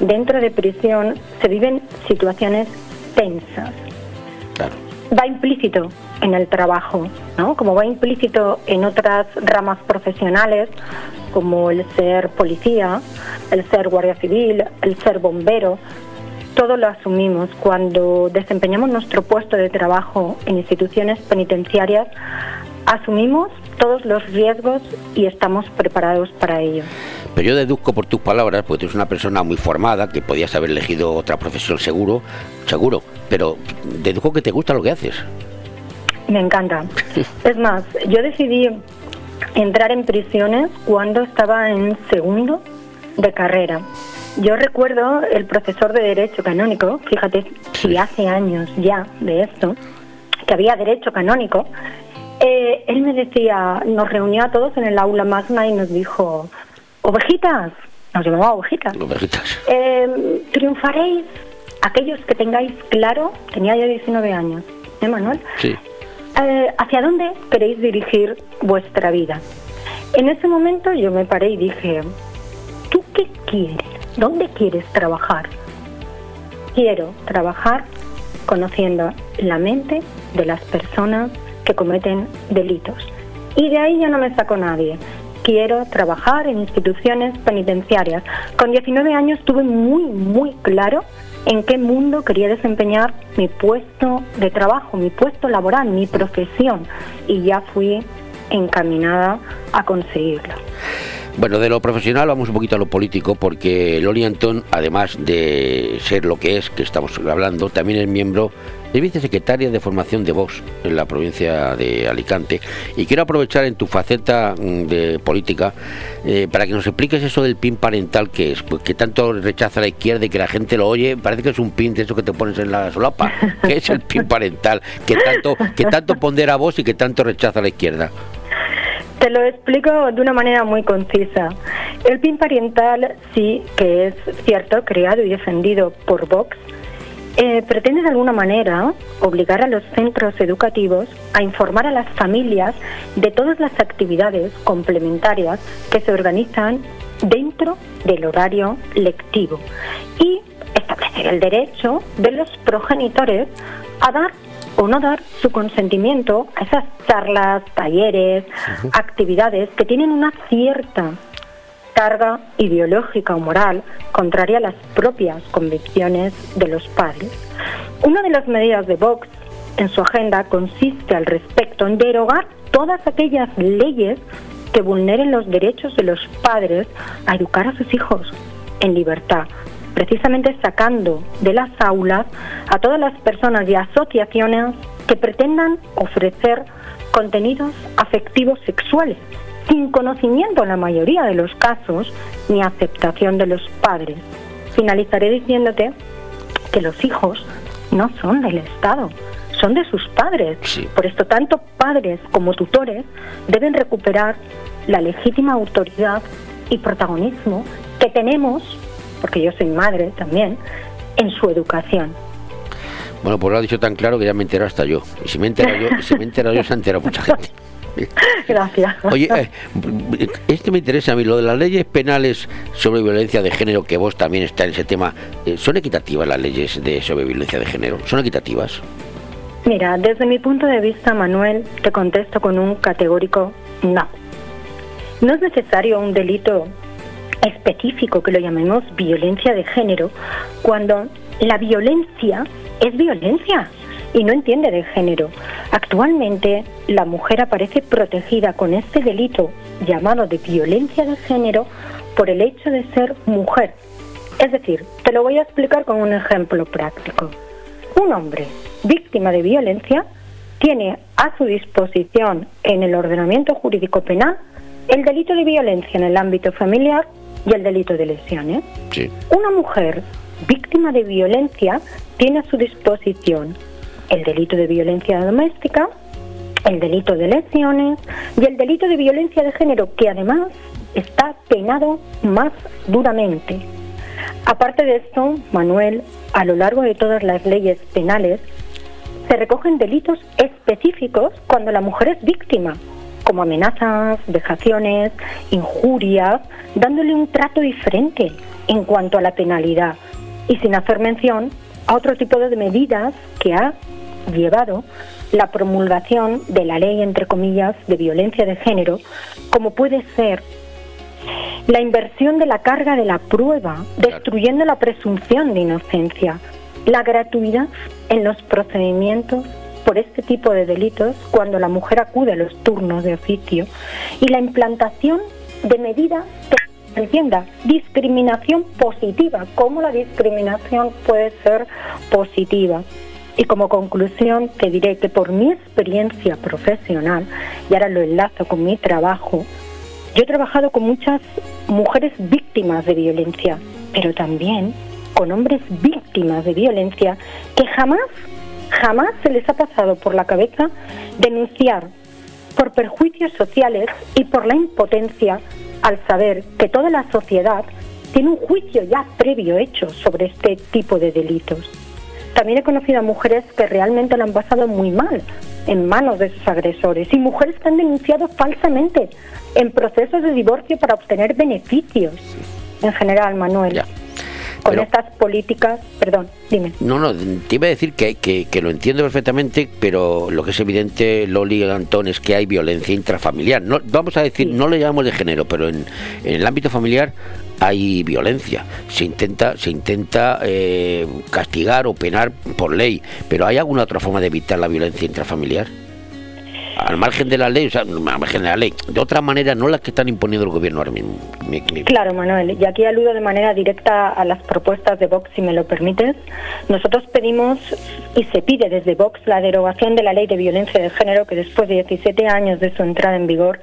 dentro de prisión se viven situaciones tensas. Va implícito en el trabajo, ¿no? Como va implícito en otras ramas profesionales, como el ser policía, el ser guardia civil, el ser bombero, todo lo asumimos. Cuando desempeñamos nuestro puesto de trabajo en instituciones penitenciarias, asumimos todos los riesgos y estamos preparados para ello. Pero yo deduzco por tus palabras, porque tú eres una persona muy formada, que podías haber elegido otra profesión seguro, seguro, pero deduzco que te gusta lo que haces. Me encanta. es más, yo decidí entrar en prisiones cuando estaba en segundo de carrera. Yo recuerdo el profesor de Derecho Canónico, fíjate, si hace años ya de esto, que había Derecho Canónico, eh, él me decía, nos reunió a todos en el aula magna y nos dijo, ovejitas, nos llamaba ovejitas, ovejitas. Eh, triunfaréis aquellos que tengáis claro, tenía yo 19 años, ¿eh, Manuel? Sí. Eh, ¿Hacia dónde queréis dirigir vuestra vida? En ese momento yo me paré y dije, ¿tú qué quieres? ¿Dónde quieres trabajar? Quiero trabajar conociendo la mente de las personas que cometen delitos. Y de ahí ya no me saco nadie. Quiero trabajar en instituciones penitenciarias. Con 19 años tuve muy, muy claro en qué mundo quería desempeñar mi puesto de trabajo, mi puesto laboral, mi profesión. Y ya fui encaminada a conseguirlo. Bueno, de lo profesional vamos un poquito a lo político, porque Loli Antón, además de ser lo que es, que estamos hablando, también es miembro es vicesecretaria de formación de Vox en la provincia de Alicante. Y quiero aprovechar en tu faceta mm, de política eh, para que nos expliques eso del PIN parental que es, pues, que tanto rechaza la izquierda y que la gente lo oye, parece que es un PIN de eso que te pones en la solapa. que es el PIN parental? Que tanto, que tanto pondera vos y que tanto rechaza la izquierda. Te lo explico de una manera muy concisa. El PIN parental sí que es cierto, creado y defendido por Vox, eh, pretende de alguna manera obligar a los centros educativos a informar a las familias de todas las actividades complementarias que se organizan dentro del horario lectivo y establecer el derecho de los progenitores a dar o no dar su consentimiento a esas charlas, talleres, actividades que tienen una cierta carga ideológica o moral contraria a las propias convicciones de los padres. Una de las medidas de Vox en su agenda consiste al respecto en derogar todas aquellas leyes que vulneren los derechos de los padres a educar a sus hijos en libertad, precisamente sacando de las aulas a todas las personas y asociaciones que pretendan ofrecer contenidos afectivos sexuales, sin conocimiento en la mayoría de los casos ni aceptación de los padres. Finalizaré diciéndote que los hijos no son del Estado, son de sus padres. Por esto, tanto padres como tutores deben recuperar la legítima autoridad y protagonismo que tenemos, porque yo soy madre también, en su educación. Bueno, pues lo ha dicho tan claro que ya me entero hasta yo. Y si me entero yo, si me entero yo, se ha enterado mucha gente. Gracias. Oye, eh, este me interesa a mí, lo de las leyes penales sobre violencia de género, que vos también está en ese tema, eh, ¿son equitativas las leyes de sobre violencia de género? ¿Son equitativas? Mira, desde mi punto de vista, Manuel, te contesto con un categórico no. No es necesario un delito específico que lo llamemos violencia de género cuando la violencia es violencia y no entiende de género. Actualmente la mujer aparece protegida con este delito llamado de violencia de género por el hecho de ser mujer. Es decir, te lo voy a explicar con un ejemplo práctico. Un hombre víctima de violencia tiene a su disposición en el ordenamiento jurídico penal el delito de violencia en el ámbito familiar y el delito de lesiones. Una mujer víctima de violencia tiene a su disposición el delito de violencia doméstica, el delito de lesiones y el delito de violencia de género, que además está penado más duramente. Aparte de esto, Manuel, a lo largo de todas las leyes penales, se recogen delitos específicos cuando la mujer es víctima, como amenazas, vejaciones, injurias, dándole un trato diferente en cuanto a la penalidad y sin hacer mención a otro tipo de medidas que ha llevado la promulgación de la ley, entre comillas, de violencia de género, como puede ser la inversión de la carga de la prueba, destruyendo la presunción de inocencia, la gratuidad en los procedimientos por este tipo de delitos cuando la mujer acude a los turnos de oficio y la implantación de medidas entienda, discriminación positiva, cómo la discriminación puede ser positiva. Y como conclusión te diré que por mi experiencia profesional, y ahora lo enlazo con mi trabajo, yo he trabajado con muchas mujeres víctimas de violencia, pero también con hombres víctimas de violencia que jamás, jamás se les ha pasado por la cabeza denunciar por perjuicios sociales y por la impotencia al saber que toda la sociedad tiene un juicio ya previo hecho sobre este tipo de delitos. También he conocido a mujeres que realmente lo han pasado muy mal en manos de sus agresores y mujeres que han denunciado falsamente en procesos de divorcio para obtener beneficios. En general, Manuel con estas políticas, perdón, dime. No, no, te iba a decir que, que, lo entiendo perfectamente, pero lo que es evidente, Loli y Antón, es que hay violencia intrafamiliar. No, vamos a decir, no le llamamos de género, pero en, en el ámbito familiar hay violencia. Se intenta, se intenta eh, castigar o penar por ley, pero ¿hay alguna otra forma de evitar la violencia intrafamiliar? Al margen de la ley, o sea, al margen de la ley, de otra manera, no las que están imponiendo el gobierno ahora mismo. Claro, Manuel, y aquí aludo de manera directa a las propuestas de Vox, si me lo permites. Nosotros pedimos y se pide desde Vox la derogación de la ley de violencia de género que después de 17 años de su entrada en vigor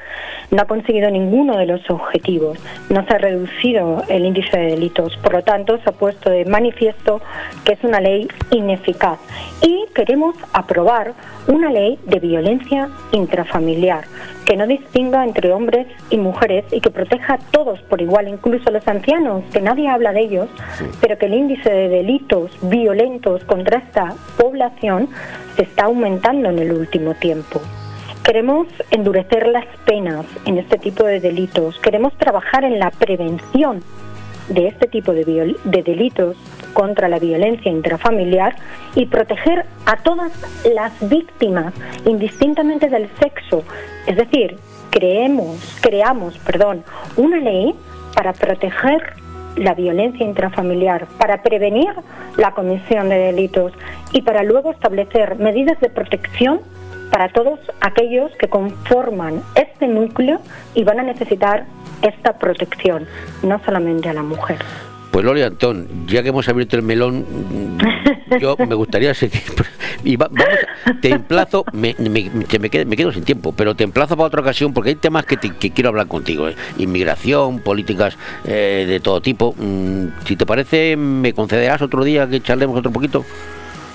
no ha conseguido ninguno de los objetivos, no se ha reducido el índice de delitos, por lo tanto se ha puesto de manifiesto que es una ley ineficaz y queremos aprobar una ley de violencia intrafamiliar que no distinga entre hombres y mujeres y que proteja a todos por igual, incluso a los ancianos, que nadie habla de ellos, pero que el índice de delitos violentos contra esta población se está aumentando en el último tiempo. Queremos endurecer las penas en este tipo de delitos, queremos trabajar en la prevención de este tipo de, de delitos contra la violencia intrafamiliar y proteger a todas las víctimas, indistintamente del sexo. Es decir, creemos, creamos, perdón, una ley para proteger la violencia intrafamiliar, para prevenir la comisión de delitos y para luego establecer medidas de protección para todos aquellos que conforman este núcleo y van a necesitar esta protección, no solamente a la mujer. Pues Loli Antón, ya que hemos abierto el melón, yo me gustaría seguir. Y vamos, te emplazo, me, me, me, quedo, me, quedo, sin tiempo, pero te emplazo para otra ocasión porque hay temas que, te, que quiero hablar contigo. ¿eh? Inmigración, políticas eh, de todo tipo. Mm, si te parece, ¿me concederás otro día que charlemos otro poquito?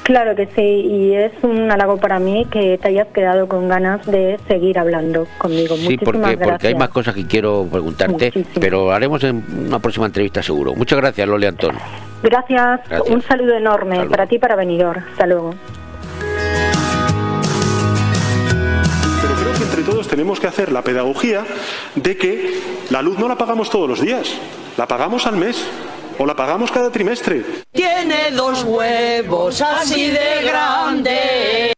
Claro que sí, y es un halago para mí que te hayas quedado con ganas de seguir hablando conmigo. Sí, porque, porque hay más cosas que quiero preguntarte, pero haremos en una próxima entrevista seguro. Muchas gracias, Loli Antón. Gracias, un saludo enorme para ti y para Benidorm. Hasta luego. Pero creo que entre todos tenemos que hacer la pedagogía de que la luz no la pagamos todos los días, la pagamos al mes o la pagamos cada trimestre. Tiene dos huevos así de grandes.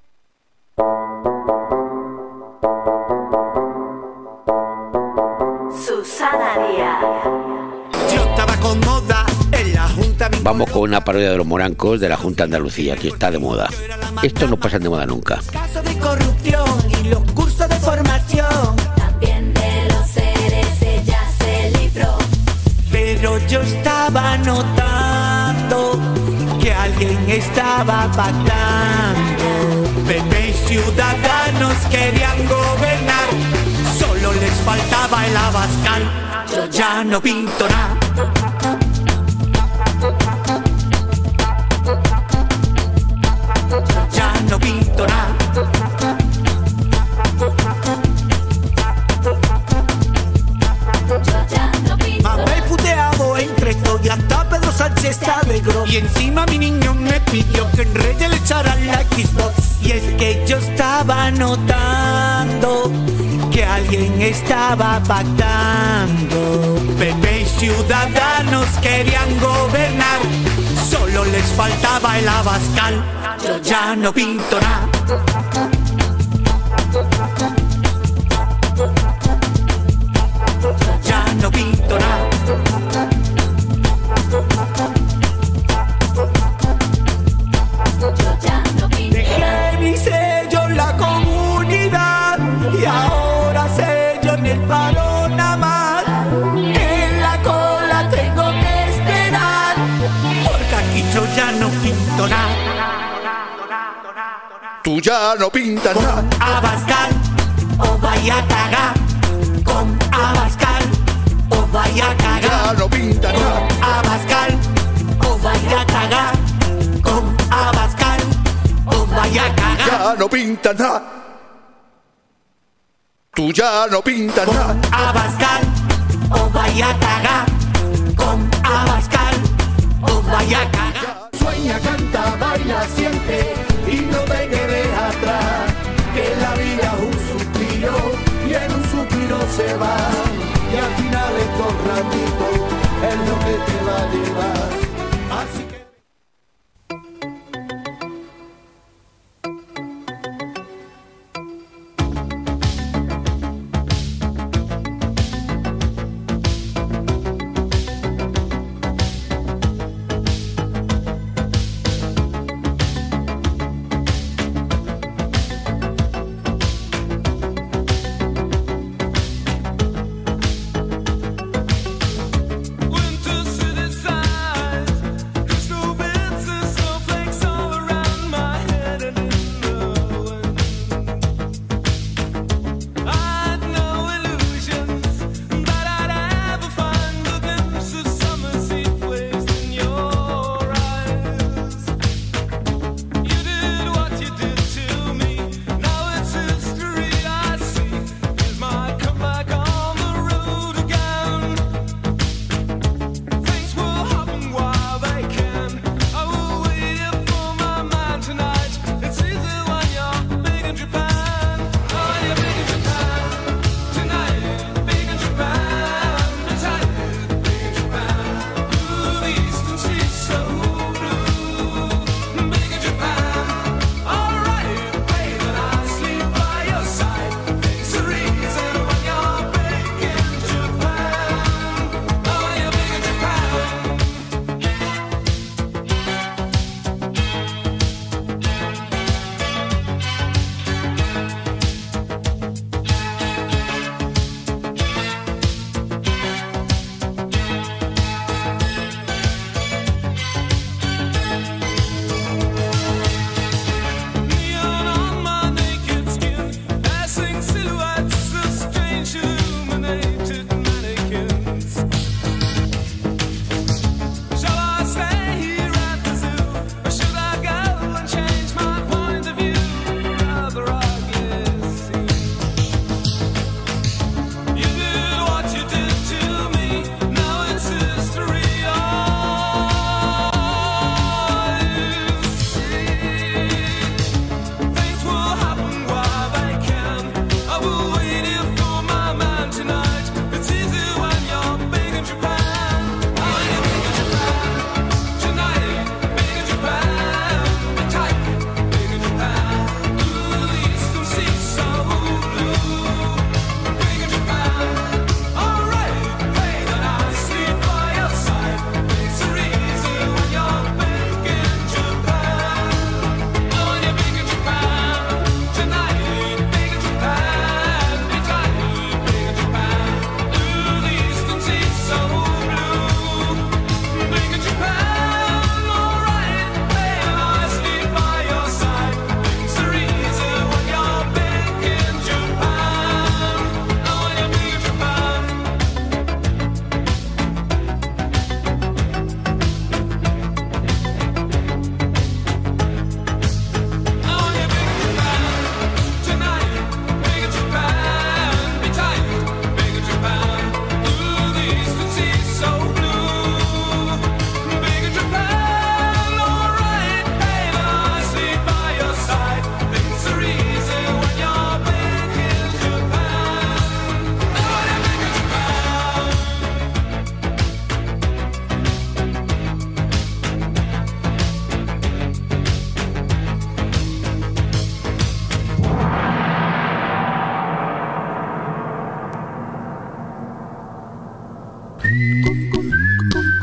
Vamos con una parodia de los morancos de la Junta de Andalucía, que está de moda. Esto no pasa de moda nunca. Caso de corrupción y los cursos de formación. También de los seres ella se libró. Pero yo estaba notando que alguien estaba pactando. Pepe y Ciudadanos querían gobernar. Solo les faltaba el abascal. Yo ya no pinto nada. No pinto nada. Mamá puteado entre todo y hasta Pedro Sánchez se alegró. Y encima mi niño me pidió que en Reyes le echara la Xbox. Y es que yo estaba notando que alguien estaba pactando. Pepe y Ciudadanos querían gobernar. Solo les faltaba el abascal. Yo ya no pinto nada. Ya no pinto nada. Tú ya no pintas nada. Abascal o vaya a cagar con Abascal o vaya a cagar. Ya no pintas nada. Abascal o vaya a cagar con Abascal o vaya a cagar. Ya no pintas nada. Tú ya no pintas nada. Abascal o vaya a cagar con Abascal o vaya a cagar. Sueña, canta, baila, siente y no te quedes se va. Y al final estos ratitos es lo que te va a llevar.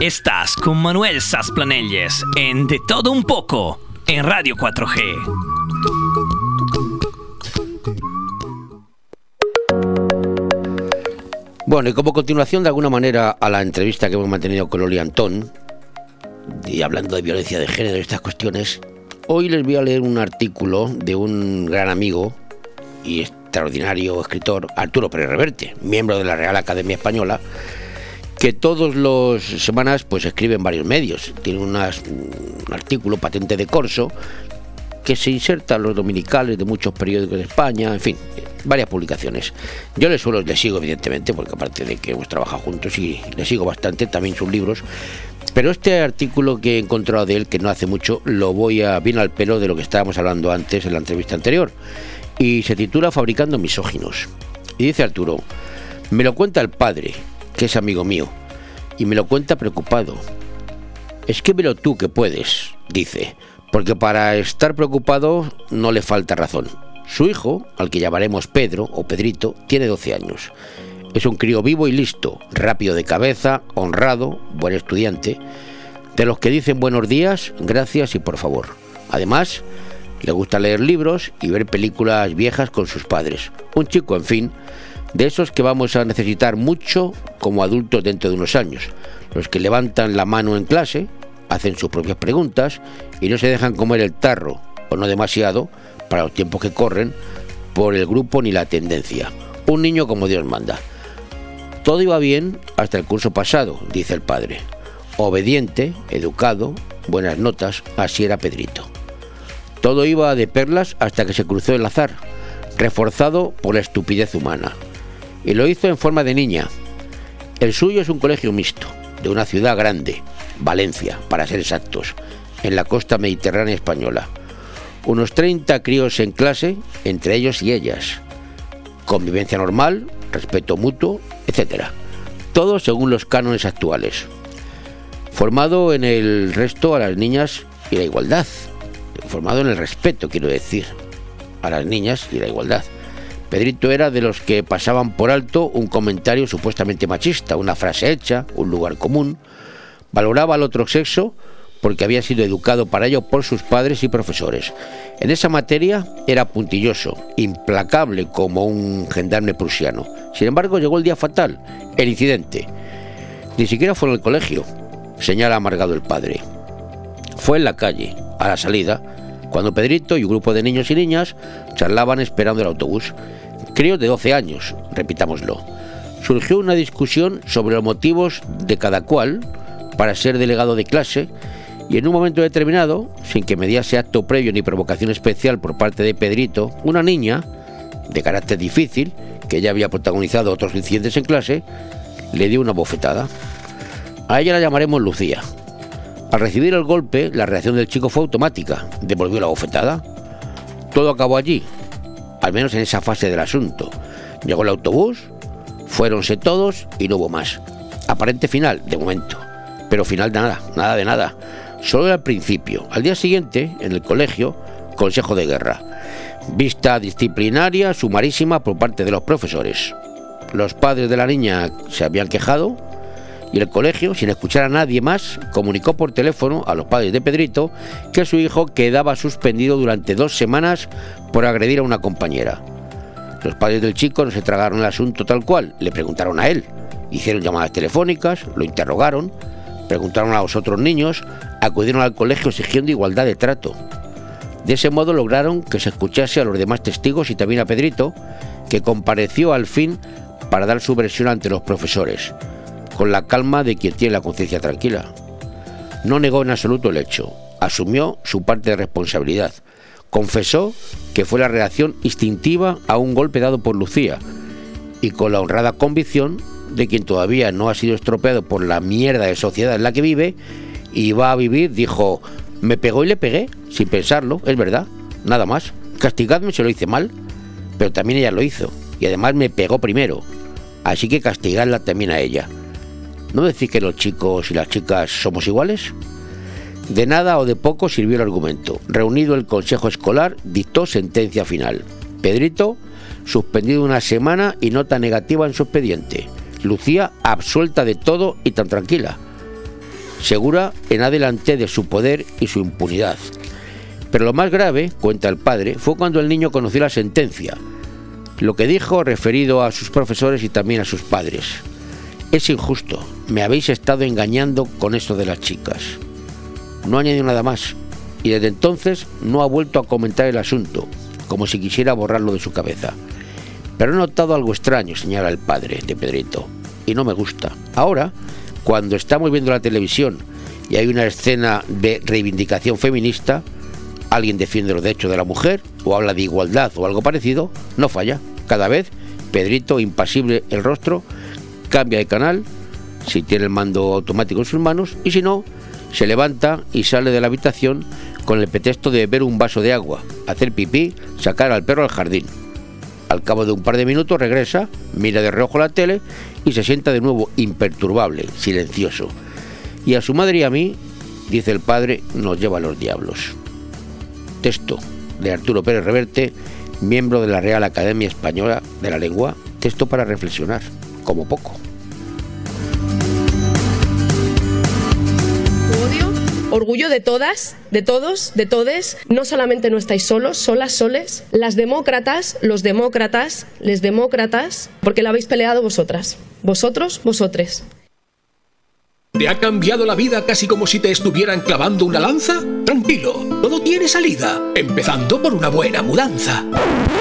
Estás con Manuel Sasplanelles en De Todo Un Poco en Radio 4G. Bueno, y como continuación de alguna manera a la entrevista que hemos mantenido con Loli Antón, y hablando de violencia de género y estas cuestiones, hoy les voy a leer un artículo de un gran amigo y extraordinario escritor, Arturo Pérez Reverte, miembro de la Real Academia Española, que todos los semanas pues escribe en varios medios. Tiene unas- un artículo patente de corso que se inserta en los dominicales de muchos periódicos de España, en fin, varias publicaciones. Yo le suelo, le sigo evidentemente, porque aparte de que hemos trabajado juntos y le sigo bastante, también sus libros. Pero este artículo que he encontrado de él, que no hace mucho, lo voy a bien al pelo de lo que estábamos hablando antes en la entrevista anterior. Y se titula Fabricando misóginos. Y dice Arturo, me lo cuenta el padre, que es amigo mío, y me lo cuenta preocupado. Escríbelo tú que puedes, dice, porque para estar preocupado no le falta razón. Su hijo, al que llamaremos Pedro o Pedrito, tiene 12 años. Es un crío vivo y listo, rápido de cabeza, honrado, buen estudiante, de los que dicen buenos días, gracias y por favor. Además, le gusta leer libros y ver películas viejas con sus padres. Un chico, en fin, de esos que vamos a necesitar mucho como adultos dentro de unos años. Los que levantan la mano en clase, hacen sus propias preguntas y no se dejan comer el tarro, o no demasiado, para los tiempos que corren, por el grupo ni la tendencia. Un niño como Dios manda. Todo iba bien hasta el curso pasado, dice el padre. Obediente, educado, buenas notas, así era Pedrito. Todo iba de perlas hasta que se cruzó el azar, reforzado por la estupidez humana. Y lo hizo en forma de niña. El suyo es un colegio mixto, de una ciudad grande, Valencia, para ser exactos, en la costa mediterránea española. Unos 30 críos en clase, entre ellos y ellas. Convivencia normal, respeto mutuo, etc. Todo según los cánones actuales. Formado en el resto a las niñas y la igualdad. Formado en el respeto, quiero decir, a las niñas y la igualdad. Pedrito era de los que pasaban por alto un comentario supuestamente machista, una frase hecha, un lugar común. Valoraba al otro sexo porque había sido educado para ello por sus padres y profesores. En esa materia era puntilloso, implacable como un gendarme prusiano. Sin embargo, llegó el día fatal, el incidente. Ni siquiera fue en el colegio, señala amargado el padre. Fue en la calle, a la salida, cuando Pedrito y un grupo de niños y niñas charlaban esperando el autobús. Críos de 12 años, repitámoslo. Surgió una discusión sobre los motivos de cada cual para ser delegado de clase y en un momento determinado, sin que mediase acto previo ni provocación especial por parte de Pedrito, una niña, de carácter difícil, que ya había protagonizado otros incidentes en clase, le dio una bofetada. A ella la llamaremos Lucía. Al recibir el golpe, la reacción del chico fue automática. Devolvió la bofetada. Todo acabó allí, al menos en esa fase del asunto. Llegó el autobús, fuéronse todos y no hubo más. Aparente final, de momento. Pero final de nada, nada de nada. Solo era el principio. Al día siguiente, en el colegio, consejo de guerra. Vista disciplinaria sumarísima por parte de los profesores. Los padres de la niña se habían quejado y el colegio, sin escuchar a nadie más, comunicó por teléfono a los padres de Pedrito que su hijo quedaba suspendido durante dos semanas por agredir a una compañera. Los padres del chico no se tragaron el asunto tal cual, le preguntaron a él, hicieron llamadas telefónicas, lo interrogaron, preguntaron a los otros niños, acudieron al colegio exigiendo igualdad de trato. De ese modo lograron que se escuchase a los demás testigos y también a Pedrito, que compareció al fin para dar su versión ante los profesores, con la calma de quien tiene la conciencia tranquila. No negó en absoluto el hecho, asumió su parte de responsabilidad, confesó que fue la reacción instintiva a un golpe dado por Lucía, y con la honrada convicción de quien todavía no ha sido estropeado por la mierda de sociedad en la que vive y va a vivir, dijo, me pegó y le pegué, sin pensarlo, es verdad, nada más. Castigadme si lo hice mal, pero también ella lo hizo, y además me pegó primero, así que castigadla también a ella. ¿No decir que los chicos y las chicas somos iguales? De nada o de poco sirvió el argumento. Reunido el consejo escolar, dictó sentencia final. Pedrito, suspendido una semana y nota negativa en su expediente. Lucía, absuelta de todo y tan tranquila. segura en adelante de su poder y su impunidad. Pero lo más grave, cuenta el padre, fue cuando el niño conoció la sentencia, lo que dijo referido a sus profesores y también a sus padres. Es injusto, me habéis estado engañando con esto de las chicas. No añadió nada más, y desde entonces no ha vuelto a comentar el asunto, como si quisiera borrarlo de su cabeza. Pero he notado algo extraño, señala el padre de Pedrito, y no me gusta. Ahora, cuando estamos viendo la televisión y hay una escena de reivindicación feminista, alguien defiende los derechos de la mujer o habla de igualdad o algo parecido, no falla. Cada vez, Pedrito, impasible el rostro, cambia de canal, si tiene el mando automático en sus manos, y si no, se levanta y sale de la habitación con el pretexto de beber un vaso de agua, hacer pipí, sacar al perro al jardín. Al cabo de un par de minutos regresa, mira de reojo la tele y se sienta de nuevo imperturbable, silencioso. Y a su madre y a mí, dice el padre, nos lleva a los diablos. Texto de Arturo Pérez Reverte, miembro de la Real Academia Española de la Lengua, texto para reflexionar, como poco. odio, orgullo de todas, de todos, de todes. No solamente no estáis solos, solas, soles. Las demócratas, los demócratas, les demócratas, porque la habéis peleado vosotras. Vosotros, vosotres. ¿Te ha cambiado la vida casi como si te estuvieran clavando una lanza? Tranquilo, todo tiene salida, empezando por una buena mudanza.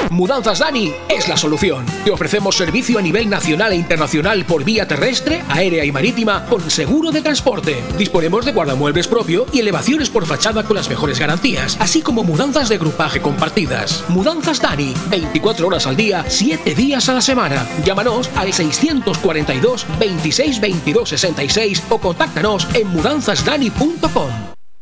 Mudanzas Dani es la solución. Te ofrecemos servicio a nivel nacional e internacional por vía terrestre, aérea y marítima con seguro de transporte. Disponemos de guardamuebles propio y elevaciones por fachada con las mejores garantías, así como mudanzas de grupaje compartidas. Mudanzas Dani, 24 horas al día, 7 días a la semana. Llámanos al 642 26 22 66 o contáctanos en mudanzasdani.com.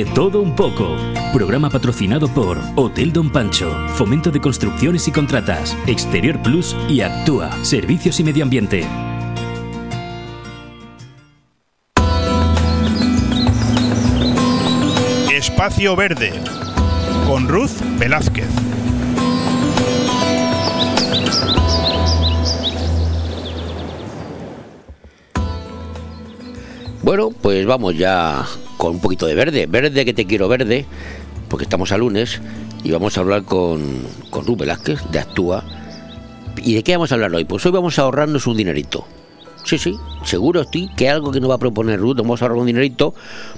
De todo un poco. Programa patrocinado por Hotel Don Pancho, Fomento de Construcciones y Contratas, Exterior Plus y Actúa, Servicios y Medio Ambiente. Espacio Verde con Ruth Velázquez. Bueno, pues vamos ya con un poquito de verde. Verde que te quiero verde, porque estamos a lunes y vamos a hablar con, con Ruth Velázquez de Actúa. ¿Y de qué vamos a hablar hoy? Pues hoy vamos a ahorrarnos un dinerito. Sí, sí, seguro estoy que algo que nos va a proponer Ruth, vamos a ahorrar un dinerito,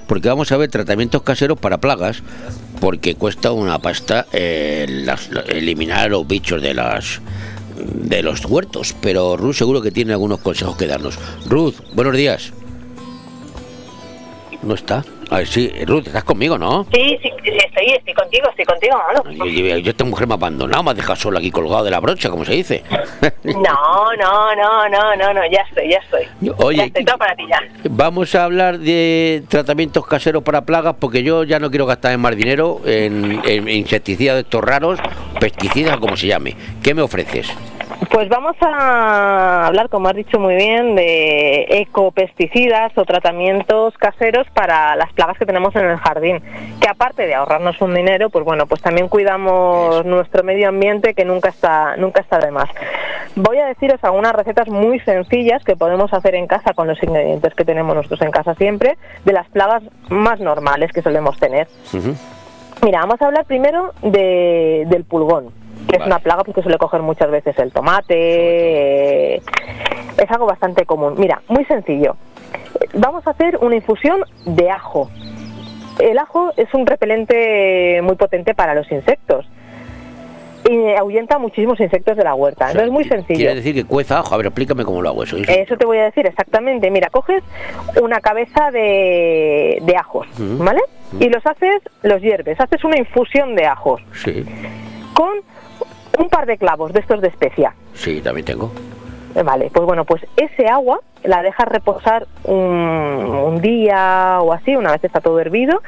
porque vamos a ver tratamientos caseros para plagas, porque cuesta una pasta eh, las- eliminar los bichos de las de los huertos. Pero Ruth seguro que tiene algunos consejos que darnos. Ruth, buenos días. No está. A ver, sí, Ruth, estás conmigo, ¿no? Sí, sí, estoy, estoy contigo, estoy contigo. Yo, yo- yo esta mujer me ha abandonado, me ha dejado solo aquí colgado de la brocha, como se dice. No, no, no, no, no, no, ya estoy, ya estoy. Oye, ya estoy todo para ti ya. Vamos a hablar de tratamientos caseros para plagas porque yo ya no quiero gastar en más dinero en, en insecticidas de estos raros, pesticidas o como se llame. ¿Qué me ofreces? Pues vamos a hablar, como has dicho muy bien, de ecopesticidas o tratamientos caseros para las plagas que tenemos en el jardín. Que aparte de ahorrarnos un dinero, pues bueno, pues también cuidamos nuestro medio ambiente que nunca está, nunca está de más. Voy a deciros algunas recetas muy sencillas que podemos hacer en casa con los ingredientes que tenemos nosotros en casa siempre, de las plagas más normales que solemos tener. Mira, vamos a hablar primero de, del pulgón, que es una plaga porque suele coger muchas veces el tomate. eh, es algo bastante común. Mira, muy sencillo. Vamos a hacer una infusión de ajo. El ajo es un repelente muy potente para los insectos y ahuyenta muchísimos insectos de la huerta. Entonces es muy sencillo. Quiere decir que cueza ajo. A ver, explícame cómo lo hago eso. Eso te voy a decir exactamente. Mira, coges una cabeza de, de ajos. ¿vale? Y los haces, los hierves, haces una infusión de ajos Sí, con un par de clavos de estos de especia. sí, también tengo. Eh, Vale, pues bueno, pues ese agua la dejas reposar un, un día o así, una vez está todo hervido,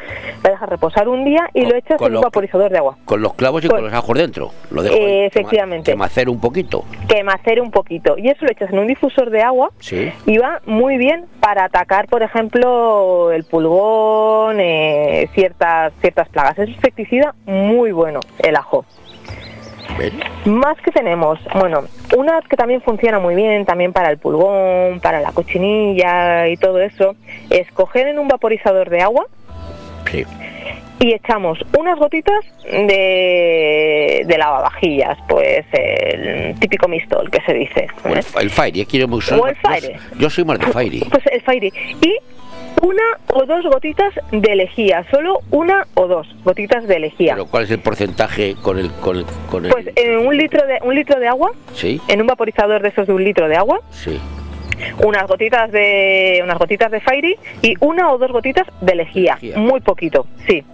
la dejas reposar un día y lo echas en un vaporizador de agua. Con los clavos y con los ajos dentro. Lo dejo Eh, efectivamente. Que macere un poquito. Que macere un poquito. Y eso lo echas en un difusor de agua Sí. y va muy bien para atacar, por ejemplo, el pulgón, eh, ciertas ciertas plagas. Es un insecticida muy bueno, el ajo. Más que tenemos, bueno, una que también funciona muy bien, también para el pulgón, para la cochinilla y todo eso, es coger en un vaporizador de agua Sí. y echamos unas gotitas de, de lavavajillas, pues el típico mistol que se dice. O el, el Fairy, yo, soy- O el Fairy. yo- yo soy más de Fairy. Pues el Fairy. Y una o dos gotitas de lejía, solo una o dos gotitas de lejía. Pero ¿cuál es el porcentaje con el... Con el, con el Pues en un litro de un litro de agua, sí, en un vaporizador de esos de un litro de agua, sí. unas gotitas de unas gotitas de Fairy y una o dos gotitas de lejía, muy poquito, sí.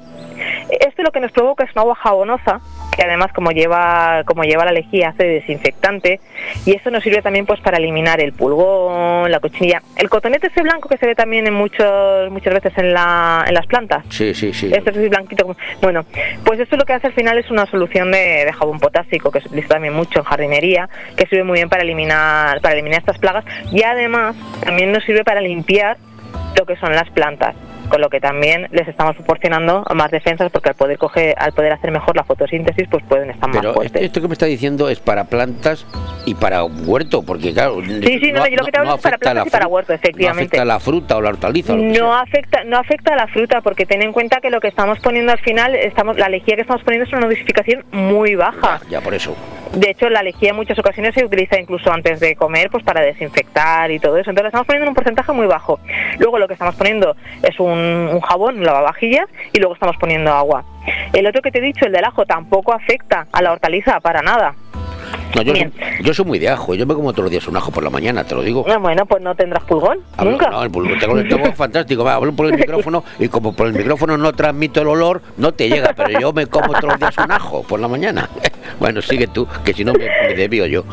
Esto lo que nos provoca es una agua jabonosa que además como lleva como lleva la lejía hace de desinfectante y eso nos sirve también pues para eliminar el pulgón, la cochinilla, el cotonete ese blanco que se ve también en muchos muchas veces en la en las plantas. Sí, sí, sí. Este es blanquito. Bueno, pues esto lo que hace al final es una solución de, de jabón potásico que se utiliza también mucho en jardinería, que sirve muy bien para eliminar para eliminar estas plagas y además también nos sirve para limpiar lo que son las plantas con lo que también les estamos proporcionando más defensas porque al poder coger, al poder hacer mejor la fotosíntesis pues pueden estar más Pero fuertes. esto, que me está diciendo es para plantas y para huerto, porque claro... Sí, sí, no, yo lo que te hablo es para afecta plantas y para huerto, No efectivamente. afecta a la fruta o la hortaliza. o No afecta, no afecta a la fruta porque ten en cuenta que lo que estamos poniendo al final, estamos, la lejía que estamos poniendo es una dosificación muy baja. Ya por eso. De hecho, la lejía en muchas ocasiones se utiliza incluso antes de comer, pues para desinfectar y todo eso. Entonces, estamos poniendo en un porcentaje muy bajo. Luego, lo que estamos poniendo es un, un jabón, un lavavajillas, y luego estamos poniendo agua. El otro que te he dicho, el del ajo, tampoco afecta a la hortaliza para nada. No, yo, soy, yo soy muy de ajo, yo me como todos los días un ajo por la mañana, te lo digo. Ah, Bueno, pues no tendrás pulgón, Hablo- nunca. No, el pulgón, tengo el estómago fantástico. Va, hablo por el micrófono y como por el micrófono no transmito el olor, no te llega, pero yo me como todos los días un ajo por la mañana. Bueno, sigue tú, que si no me, me desvío yo.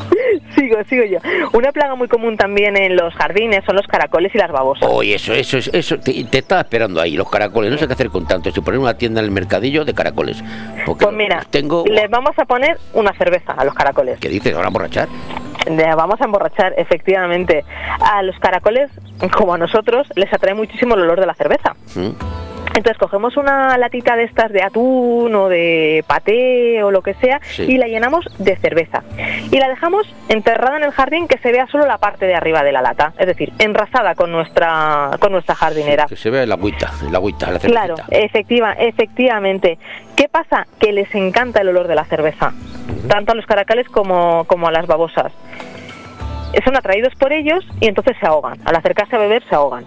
Sigo, sigo yo. Una plaga muy común también en los jardines son los caracoles y las babosas. Oye, eso, eso, eso, eso te, te estaba esperando ahí, los caracoles. No sé qué hacer con tanto. Si poner una tienda en el mercadillo de caracoles. Porque Pues mira, tengo. les vamos a poner una cerveza a los caracoles. ¿Qué dices? ¿Van a borrachar? Le vamos a emborrachar, efectivamente. A los caracoles, como a nosotros, les atrae muchísimo el olor de la cerveza. ¿Mm? Entonces cogemos una latita de estas de atún o de paté o lo que sea Sí. y la llenamos de cerveza. Y la dejamos enterrada en el jardín que se vea solo la parte de arriba de la lata, es decir, enrasada con nuestra con nuestra jardinera. Que se vea el agüita, el agüita, la cervecita. Claro, efectiva, efectivamente. ¿Qué pasa? Que les encanta el olor de la cerveza, tanto a los caracales como, como a las babosas. Son atraídos por ellos y entonces se ahogan. Al acercarse a beber se ahogan.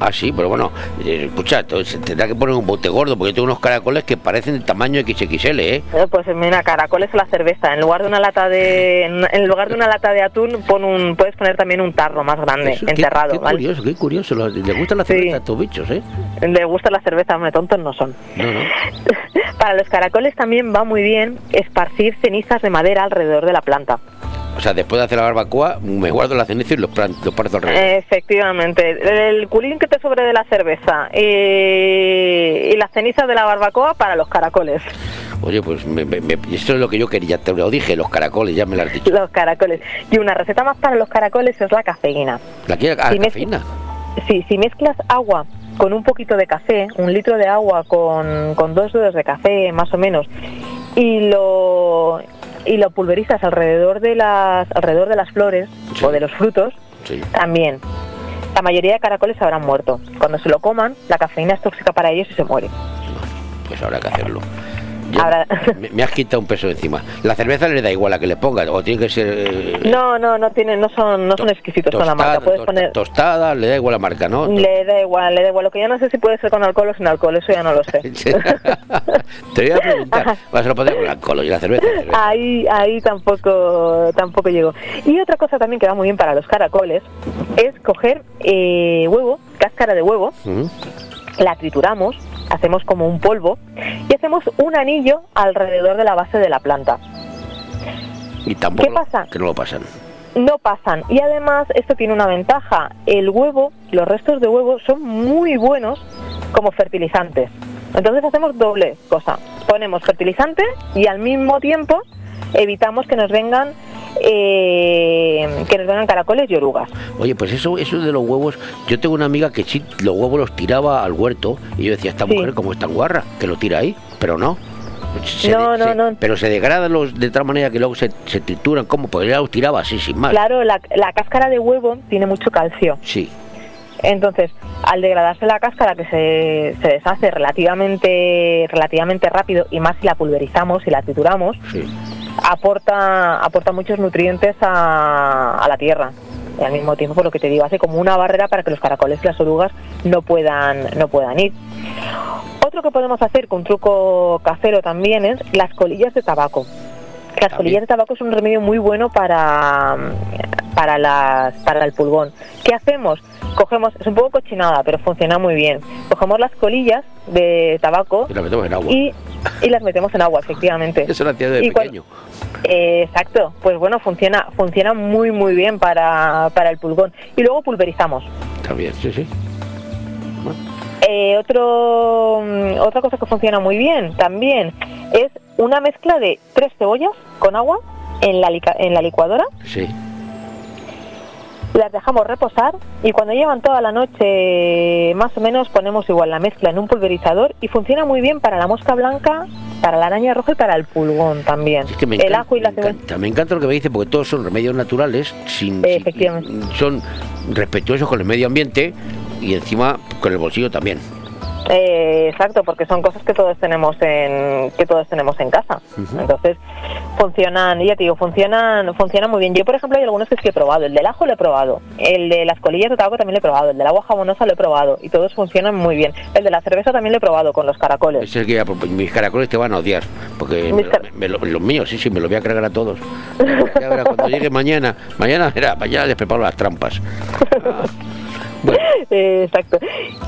Ah, sí, pero bueno, eh, escucha, se tendrá que poner un bote gordo porque tengo unos caracoles que parecen del tamaño XXL, ¿eh? Eh, Pues mira, caracoles a la cerveza. En lugar de una lata de, en lugar de una lata de atún, pon un, puedes poner también un tarro más grande, Eso, enterrado. Qué, ¿vale? curioso, qué curioso. Les gusta la cerveza a estos bichos, ¿eh? Le gusta la cerveza, hombre, tontos no son. No, no. Para los caracoles también va muy bien esparcir cenizas de madera alrededor de la planta. O sea, después de hacer la barbacoa, me guardo la ceniza y los, los parto alrededor. Efectivamente, el culín que te sobre de la cerveza y, y las cenizas de la barbacoa para los caracoles. Oye, pues me- me- eso es lo que yo quería, te lo dije, los caracoles, ya me lo has dicho. Los caracoles. Y una receta más para los caracoles es la cafeína. ¿La? Ah, Si me- cafeína. Sí, si mezclas agua con un poquito de café, un litro de agua con, con dos dedos de café más o menos, y lo y lo pulverizas alrededor de las alrededor de las flores o de los frutos, Sí. también. La mayoría de caracoles habrán muerto. Cuando se lo coman, la cafeína es tóxica para ellos y se mueren. Pues habrá que hacerlo. Yo- Ahora- me, me has quitado un peso encima. La cerveza le da igual a que le pongas, o tiene que ser eh, No, no, no tienen, no son, no son exquisitos con la marca. Puedes to- poner, tostada, le da igual la marca, ¿no? le da igual, le da igual. Lo que ya no sé si puede ser con alcohol o sin alcohol, eso ya no lo sé. Te voy a preguntar, vas a lo poner con alcohol y la cerveza. cerveza. Ahí, ahí tampoco, tampoco llego. Y otra cosa también que va muy bien para los caracoles es coger eh, huevo, cáscara de huevo, la trituramos, hacemos como un polvo y hacemos un anillo alrededor de la base de la planta. Y tampoco ¿Qué pasa? que no lo pasan. No pasan. Y además esto tiene una ventaja. El huevo, los restos de huevo son muy buenos como fertilizantes. Entonces hacemos doble cosa. Ponemos fertilizante y al mismo tiempo evitamos que nos vengan eh, que nos vengan caracoles y orugas. Oye, pues eso, eso de los huevos, yo tengo una amiga que sí, los huevos los tiraba al huerto y yo decía, esta mujer como es tan guarra, que lo tira ahí, pero no. Se No, de- no, se- no. Pero se degradan los de tal manera que luego se, se trituran, como Pues ya los tiraba así, sin más. Claro, la, la cáscara de huevo tiene mucho calcio. Sí. Entonces, al degradarse la cáscara, que se, se deshace relativamente, relativamente rápido, y más si la pulverizamos y la trituramos, Sí. Aporta, aporta muchos nutrientes a, a la tierra. Y al mismo tiempo, por lo que te digo, hace como una barrera para que los caracoles y las orugas no puedan, no puedan ir. Otro que podemos hacer con truco casero también es las colillas de tabaco. Las colillas de tabaco es un remedio muy bueno para, para, las, para el pulgón. ¿Qué hacemos? Cogemos, es un poco cochinada, pero funciona muy bien. Cogemos las colillas de tabaco Y la metemos en agua. y, y las metemos en agua, efectivamente. Eso lo hacía de Y pequeño. eh, exacto, pues bueno, funciona, funciona muy muy bien para, para el pulgón. Y luego pulverizamos. También, sí, sí. Eh, otro, mm, otra cosa que funciona muy bien también es una mezcla de tres cebollas con agua en la, en la licuadora, Sí. Las dejamos reposar y cuando llevan toda la noche más o menos ponemos igual la mezcla en un pulverizador y funciona muy bien para la mosca blanca, para la araña roja y para el pulgón también. que me el encanta, ajo y la me encanta, me encanta lo que me dice porque todos son remedios naturales, sin, sin- son respetuosos con el medio ambiente y encima con el bolsillo también. Eh, exacto, porque son cosas que todos tenemos en que todos tenemos en casa. Entonces funcionan, ya te digo, funcionan, funcionan muy bien. Yo, por ejemplo, hay algunos que sí que he probado. El del ajo lo he probado, el de las colillas de tabaco también lo he probado, el del agua jabonosa lo he probado y todos funcionan muy bien. El de la cerveza también lo he probado con los caracoles. Es el que iba a propon- mis caracoles te van a odiar, porque me me lo- los míos, sí, sí, me los voy a cargar a todos. Ya verás, cuando llegue mañana, mañana, verá, mañana les preparo las trampas. Eh, exacto.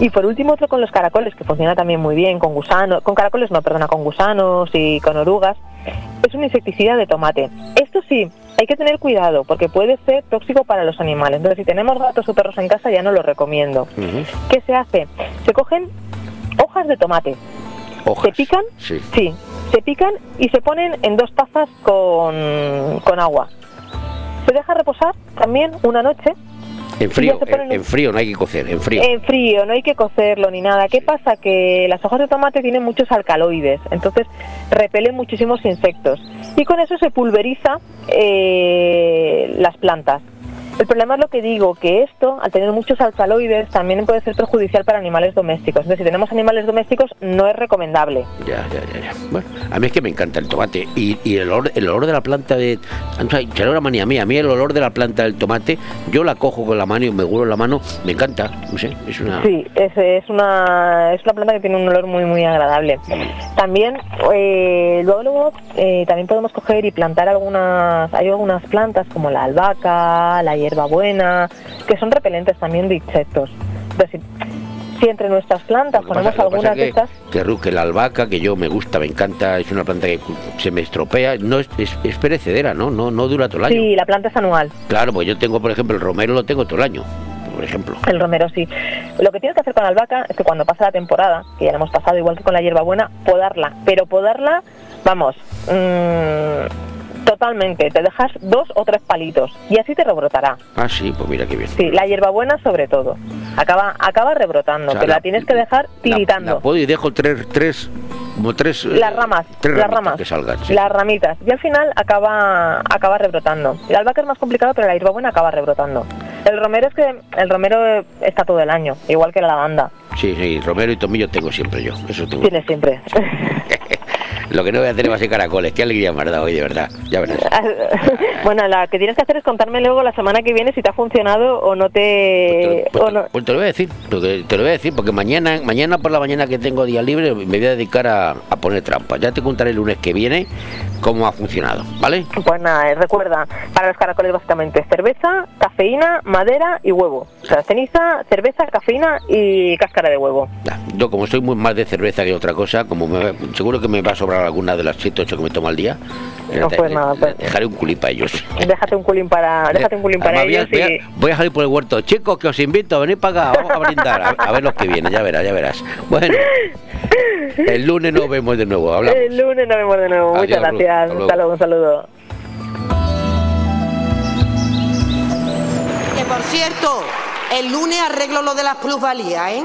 Y por último otro con los caracoles que funciona también muy bien con gusanos, con caracoles no, perdona, con gusanos y con orugas. Es un insecticida de tomate. Esto sí, hay que tener cuidado porque puede ser tóxico para los animales. Entonces, si tenemos gatos o perros en casa, ya no lo recomiendo. ¿Qué se hace? Se cogen hojas de tomate, se pican, Sí. sí, se pican y se ponen en dos tazas con, con agua. Se deja reposar también una noche En frío, en frío no hay que cocer, en frío. en frío, no hay que cocerlo ni nada. ¿Qué pasa? Que las hojas de tomate tienen muchos alcaloides, entonces repelen muchísimos insectos. Y con eso se pulveriza eh, las plantas. El problema es lo que digo, que esto, al tener muchos alcaloides, también puede ser perjudicial para animales domésticos. Entonces, si tenemos animales domésticos, no es recomendable. Ya, ya, ya, ya. Bueno, a mí es que me encanta el tomate y, y el, olor, el olor de la planta de... será una manía mía, a mí el olor de la planta del tomate, yo la cojo con la mano y me huelo la mano, me encanta, no sé, es una... Sí, es, es una es una planta que tiene un olor muy muy agradable. También eh, luego, luego, eh, también podemos coger y plantar algunas hay algunas plantas como la albahaca, la hierbabuena, que son repelentes también de insectos. Entonces, si, entre nuestras plantas ponemos pasa algunas de estas, que, que la albahaca, que yo me gusta, me encanta, es una planta que se me estropea, no es, es, es perecedera, ¿no? ¿no? No dura todo el año. sí, la planta es anual. Claro, pues yo tengo, por ejemplo, el romero lo tengo todo el año, por ejemplo. El romero sí. Lo que tienes que hacer con la albahaca es que cuando pasa la temporada, que ya la hemos pasado igual que con la hierbabuena, podarla. Pero podarla, vamos, mm, totalmente. Te dejas dos o tres palitos y así te rebrotará. Ah, sí, pues mira qué bien. Sí, la hierbabuena sobre todo. Acaba, acaba rebrotando, O sea, pero la, la- tienes que dejar tiritando. la puedo y dejo tres, tres, como tres... eh, las ramas, tres las ramas, que salgan, sí. las ramitas. Y al final acaba, acaba rebrotando. La albahaca es más complicado, pero la hierbabuena acaba rebrotando. El romero es que el romero está todo el año, igual que la lavanda. Sí, sí, romero y tomillo tengo siempre yo, eso tengo. Tiene siempre. Lo que no voy a hacer va a ser caracoles, qué alegría me ha dado hoy, de verdad, ya verás. bueno, la que tienes que hacer es contarme luego la semana que viene si te ha funcionado o no te... o no. Pues te lo voy a decir, lo te lo voy a decir, porque mañana, mañana por la mañana que tengo día libre me voy a dedicar a, a poner trampas. Ya te contaré el lunes que viene cómo ha funcionado, ¿vale? Pues nada, eh, recuerda, para los caracoles básicamente cerveza, cafeína, madera y huevo. O sea, ceniza, cerveza, cafeína y cáscara de huevo. Yo como soy muy más de cerveza que otra cosa, como me- seguro que me va a sobrar alguna de las 7 8 que me tomo al día, No, eh, pues eh, nada, pues. dejaré un culín para ellos. Déjate un culín para, déjate un culín para Además, voy, a, ellos voy y... a- voy a salir por el huerto. Chicos, que os invito a venir para acá. Vamos a brindar. A, a ver los que vienen, ya verás, ya verás. Bueno, el lunes nos vemos de nuevo. Hablamos. El lunes nos vemos de nuevo. Adiós, Muchas gracias. Hasta luego. Hasta luego, un saludo. Que por cierto, el lunes arreglo lo de las plusvalías, ¿eh?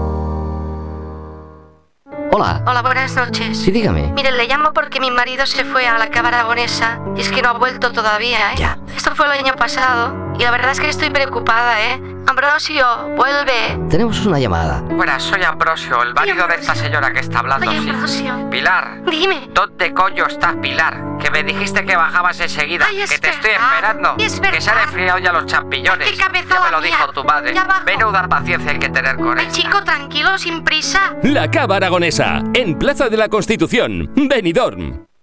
Hola. Hola, buenas noches. Sí, dígame. Mire, le llamo porque mi marido se fue a la cámara aragonesa y es que no ha vuelto todavía, ¿eh? Ya. Esto fue el año pasado y la verdad es que estoy preocupada, ¿eh? Ambrosio, vuelve. Tenemos una llamada. Buenas, soy Ambrosio, el marido de esta señora que está hablando, sí. Ambrosio. Pilar. Dime. ¿Dónde coño estás, Pilar? Que me dijiste que bajabas enseguida. Ay, es que te estoy esperando. Y es que se han enfriado ya los champiñones. Qué cabeza ya me lo mía. dijo tu madre. Ya bajo. Menuda paciencia hay que tener con Ay, él. chico, tranquilo, sin prisa. La Cava Aragonesa, en Plaza de la Constitución, Benidorm.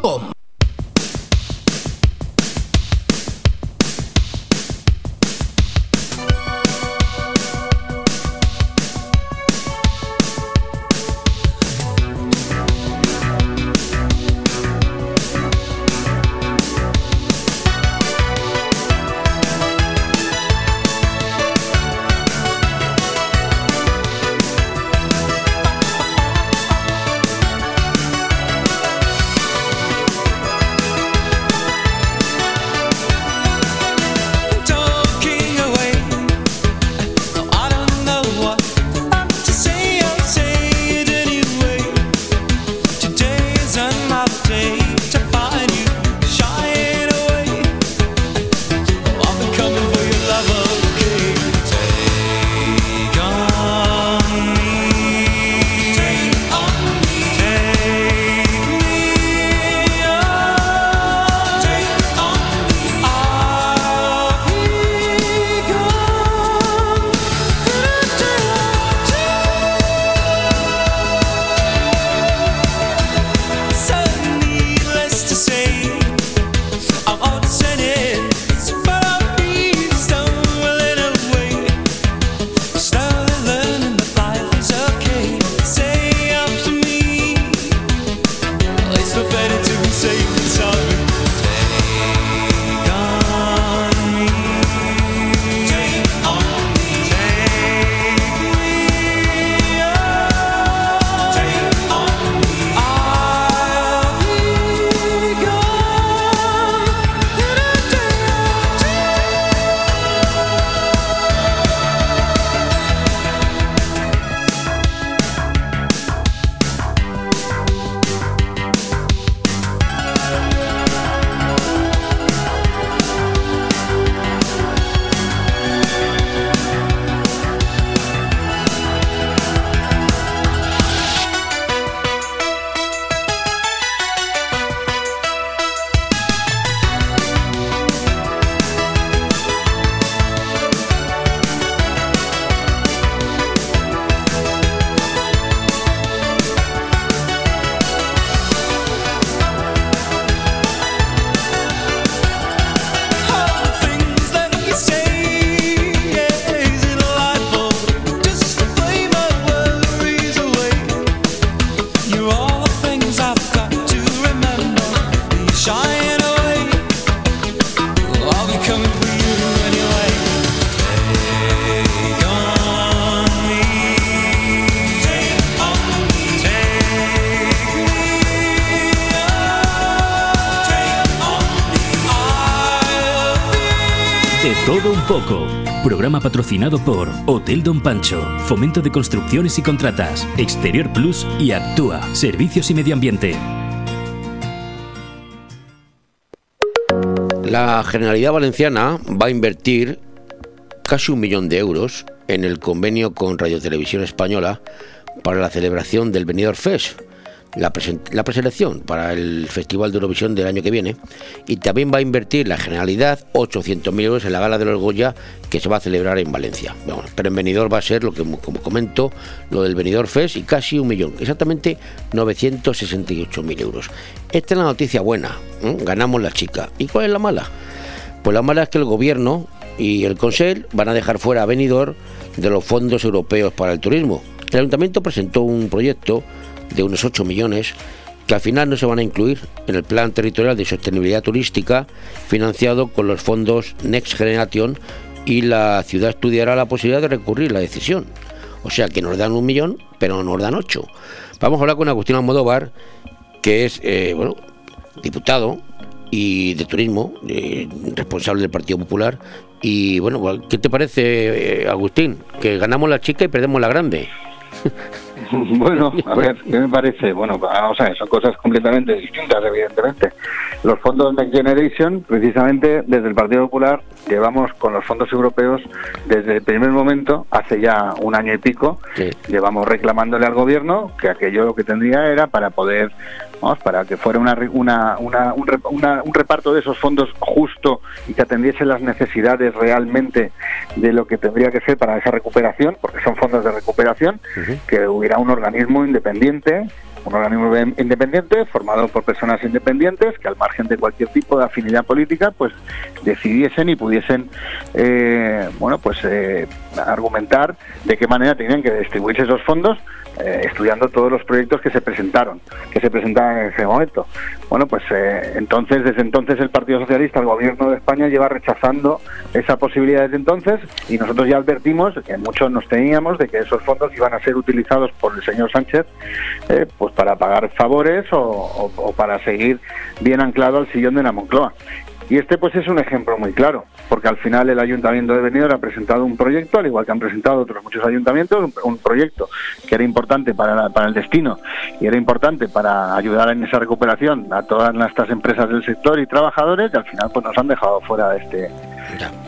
todo poco. Programa patrocinado por Hotel Don Pancho, Fomento de Construcciones y Contratas, Exterior Plus y Actúa, Servicios y Medio Ambiente. La Generalidad Valenciana va a invertir casi un millón de euros en el convenio con Radio Televisión Española para la celebración del Benidorm Fest, la, preselección para el Festival de Eurovisión del año que viene, y también va a invertir la Generalidad 800.000 euros en la Gala de los Goya que se va a celebrar en Valencia. Bueno, pero en Benidorm va a ser lo que, como comento, lo del Benidorm Fest y casi un millón, exactamente 968.000 euros. Esta es la noticia buena, ganamos la chica. ¿Y cuál es la mala? Pues la mala es que el gobierno y el Consell van a dejar fuera a Benidorm de los fondos europeos para el turismo. El ayuntamiento presentó un proyecto de unos 8 millones que al final no se van a incluir en el Plan Territorial de Sostenibilidad Turística financiado con los fondos Next Generation y la ciudad estudiará la posibilidad de recurrir la decisión. O sea que nos dan un millón, pero nos dan ocho. Vamos a hablar con Agustín Almodóvar, que es eh, bueno, diputado y de turismo, eh, responsable del Partido Popular. Y bueno, ¿qué te parece, eh, Agustín? Que ganamos la chica y perdemos la grande. Bueno, a ver, ¿qué me parece? Bueno, vamos a ver, son cosas completamente distintas, evidentemente. Los fondos Next Generation, precisamente desde el Partido Popular, llevamos con los fondos europeos desde el primer momento, hace ya un año y pico, llevamos reclamándole al gobierno que aquello lo que tendría era para poder, vamos, para que fuera una, re- una, una- un, reparto de esos fondos justo y que atendiese las necesidades realmente de lo que tendría que ser para esa recuperación, porque son fondos de recuperación, que hubiera un organismo independiente, un organismo in- independiente formado por personas independientes que al margen de cualquier tipo de afinidad política, pues decidiesen y pudiesen, eh, bueno, pues eh, argumentar de qué manera tenían que distribuirse esos fondos eh, estudiando todos los proyectos que se presentaron, que se presentaban en ese momento. Bueno, pues eh, entonces, desde entonces el Partido Socialista, el Gobierno de España lleva rechazando esa posibilidad desde entonces y nosotros ya advertimos, que muchos nos teníamos, de que esos fondos iban a ser utilizados por el señor Sánchez eh, pues para pagar favores o, o- o para seguir bien anclado al sillón de la Moncloa. Y este pues es un ejemplo muy claro, porque al final el Ayuntamiento de Benidorm ha presentado un proyecto, al igual que han presentado otros muchos ayuntamientos, un, un proyecto que era importante para, la- para el destino y era importante para ayudar en esa recuperación a todas estas empresas del sector y trabajadores, y al final pues nos han dejado fuera de este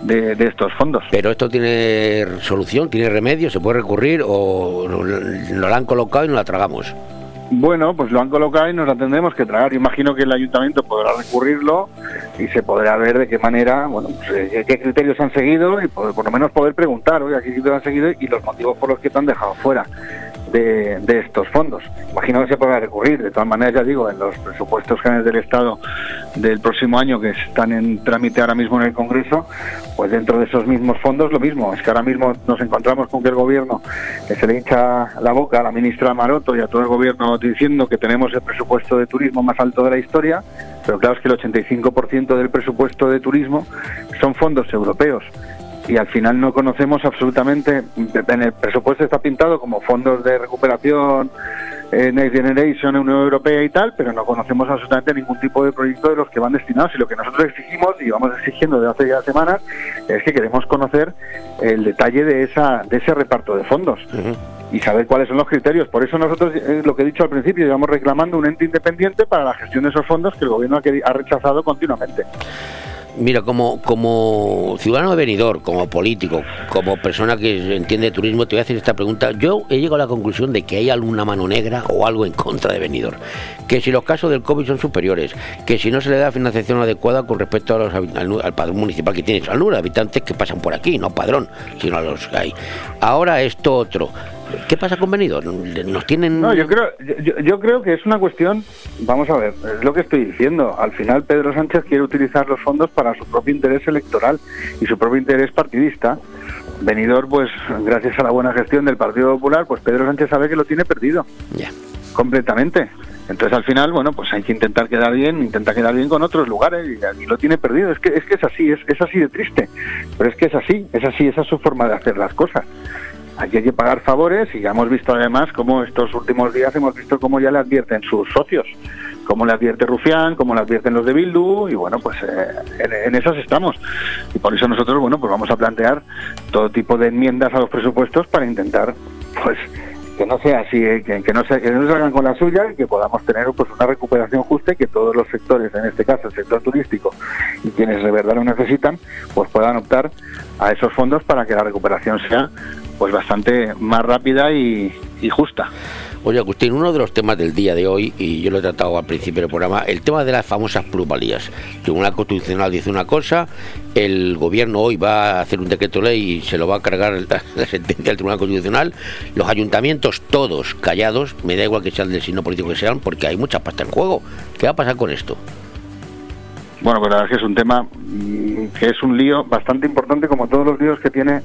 de, de estos fondos. Pero esto tiene solución, tiene remedio, se puede recurrir o lo, lo han colocado y nos la tragamos. Bueno, pues lo han colocado y nos la tendremos que tragar. Imagino que el ayuntamiento podrá recurrirlo y se podrá ver de qué manera, bueno, pues, eh, qué criterios han seguido y por, por lo menos poder preguntar, oye, qué criterios han seguido y los motivos por los que te han dejado fuera de, estos fondos. Imagino que se podrá recurrir. De todas maneras, ya digo, en los presupuestos generales del Estado del próximo año que están en trámite ahora mismo en el Congreso, pues dentro de esos mismos fondos lo mismo. Es que ahora mismo nos encontramos con que el gobierno que se le hincha la boca a la ministra Maroto y a todo el gobierno diciendo que tenemos el presupuesto de turismo más alto de la historia, pero claro es que el 85% del presupuesto de turismo son fondos europeos y al final no conocemos absolutamente, en el presupuesto está pintado como fondos de recuperación, eh, Next Generation, Unión Europea y tal, pero no conocemos absolutamente ningún tipo de proyecto de los que van destinados y lo que nosotros exigimos y vamos exigiendo desde hace ya semanas es que queremos conocer el detalle de esa de ese reparto de fondos y saber cuáles son los criterios. Por eso nosotros, eh, lo que he dicho al principio, llevamos reclamando un ente independiente para la gestión de esos fondos que el gobierno ha rechazado continuamente. Mira, como, como ciudadano de Benidorm, como político, como persona que entiende de turismo, te voy a hacer esta pregunta. Yo he llegado a la conclusión de que hay alguna mano negra o algo en contra de Benidorm. Que si los casos del COVID son superiores, que si no se le da financiación adecuada con respecto a los, al, al padrón municipal que tienes, al número de habitantes que pasan por aquí, no padrón, sino a los que hay. Ahora esto otro. ¿Qué pasa con Benidorm? ¿Nos tienen...? No, yo creo, yo, yo creo que es una cuestión, vamos a ver, es lo que estoy diciendo. Al final Pedro Sánchez quiere utilizar los fondos para su propio interés electoral y su propio interés partidista. Venidor, pues gracias a la buena gestión del Partido Popular, pues Pedro Sánchez sabe que lo tiene perdido. Completamente. Entonces al final, bueno, pues hay que intentar quedar bien, intentar quedar bien con otros lugares y aquí lo tiene perdido. Es que es que es así, es, es así de triste. Pero es que es así, es así, esa es su forma de hacer las cosas. Aquí hay que pagar favores y ya hemos visto además cómo estos últimos días hemos visto cómo ya le advierten sus socios como le advierte Rufián, como le advierten los de Bildu, y bueno, pues eh, en, en esas estamos. Y por eso nosotros, bueno, pues vamos a plantear todo tipo de enmiendas a los presupuestos para intentar, pues, que no sea así, eh, que, que no se, que no salgan con la suya y que podamos tener pues una recuperación justa y que todos los sectores, en este caso el sector turístico y quienes de verdad lo necesitan, pues puedan optar a esos fondos para que la recuperación sea pues bastante más rápida y, justa. Oye, Agustín, uno de los temas del día de hoy, y yo lo he tratado al principio del programa, el tema de las famosas plusvalías. El Tribunal Constitucional dice una cosa, el gobierno hoy va a hacer un decreto ley y se lo va a cargar la, la sentencia del Tribunal Constitucional, los ayuntamientos todos callados, me da igual que sean del signo político que sean, porque hay mucha pasta en juego. ¿Qué va a pasar con esto? Bueno, pues la verdad es que es un tema mm, que es un lío bastante importante como todos los líos que tiene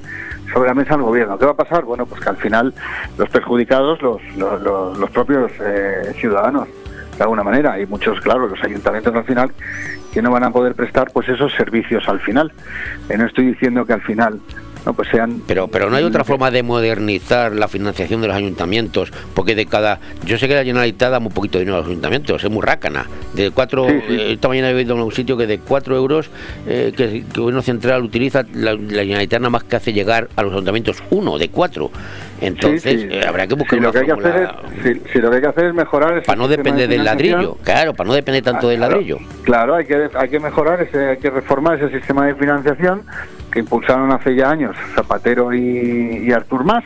sobre la mesa el gobierno. ¿Qué va a pasar? Bueno, pues que al final los perjudicados, los, los, propios eh, ciudadanos, de alguna manera, y muchos, claro, los ayuntamientos al final, que no van a poder prestar pues esos servicios al final. Eh, no estoy diciendo que al final no pues sean Pero, pero no hay otra forma de modernizar la financiación de los ayuntamientos, porque de cada. Yo sé que la Generalitat da muy poquito dinero a los ayuntamientos, es muy rácana. De cuatro. eh, Esta mañana he oído en un sitio que de cuatro euros eh, que, el gobierno central utiliza, la, la Generalitat nada más que hace llegar a los ayuntamientos uno de cuatro. Entonces, Sí, sí. eh, habrá que buscar Si lo una que hay que hacer es, si, si lo que hay que hacer es mejorar para no depender de del ladrillo. Claro, para no depender tanto Ah, del ladrillo. Claro, hay que, hay que mejorar, ese, hay que reformar ese sistema de financiación impulsaron hace ya años Zapatero y, y Artur Mas,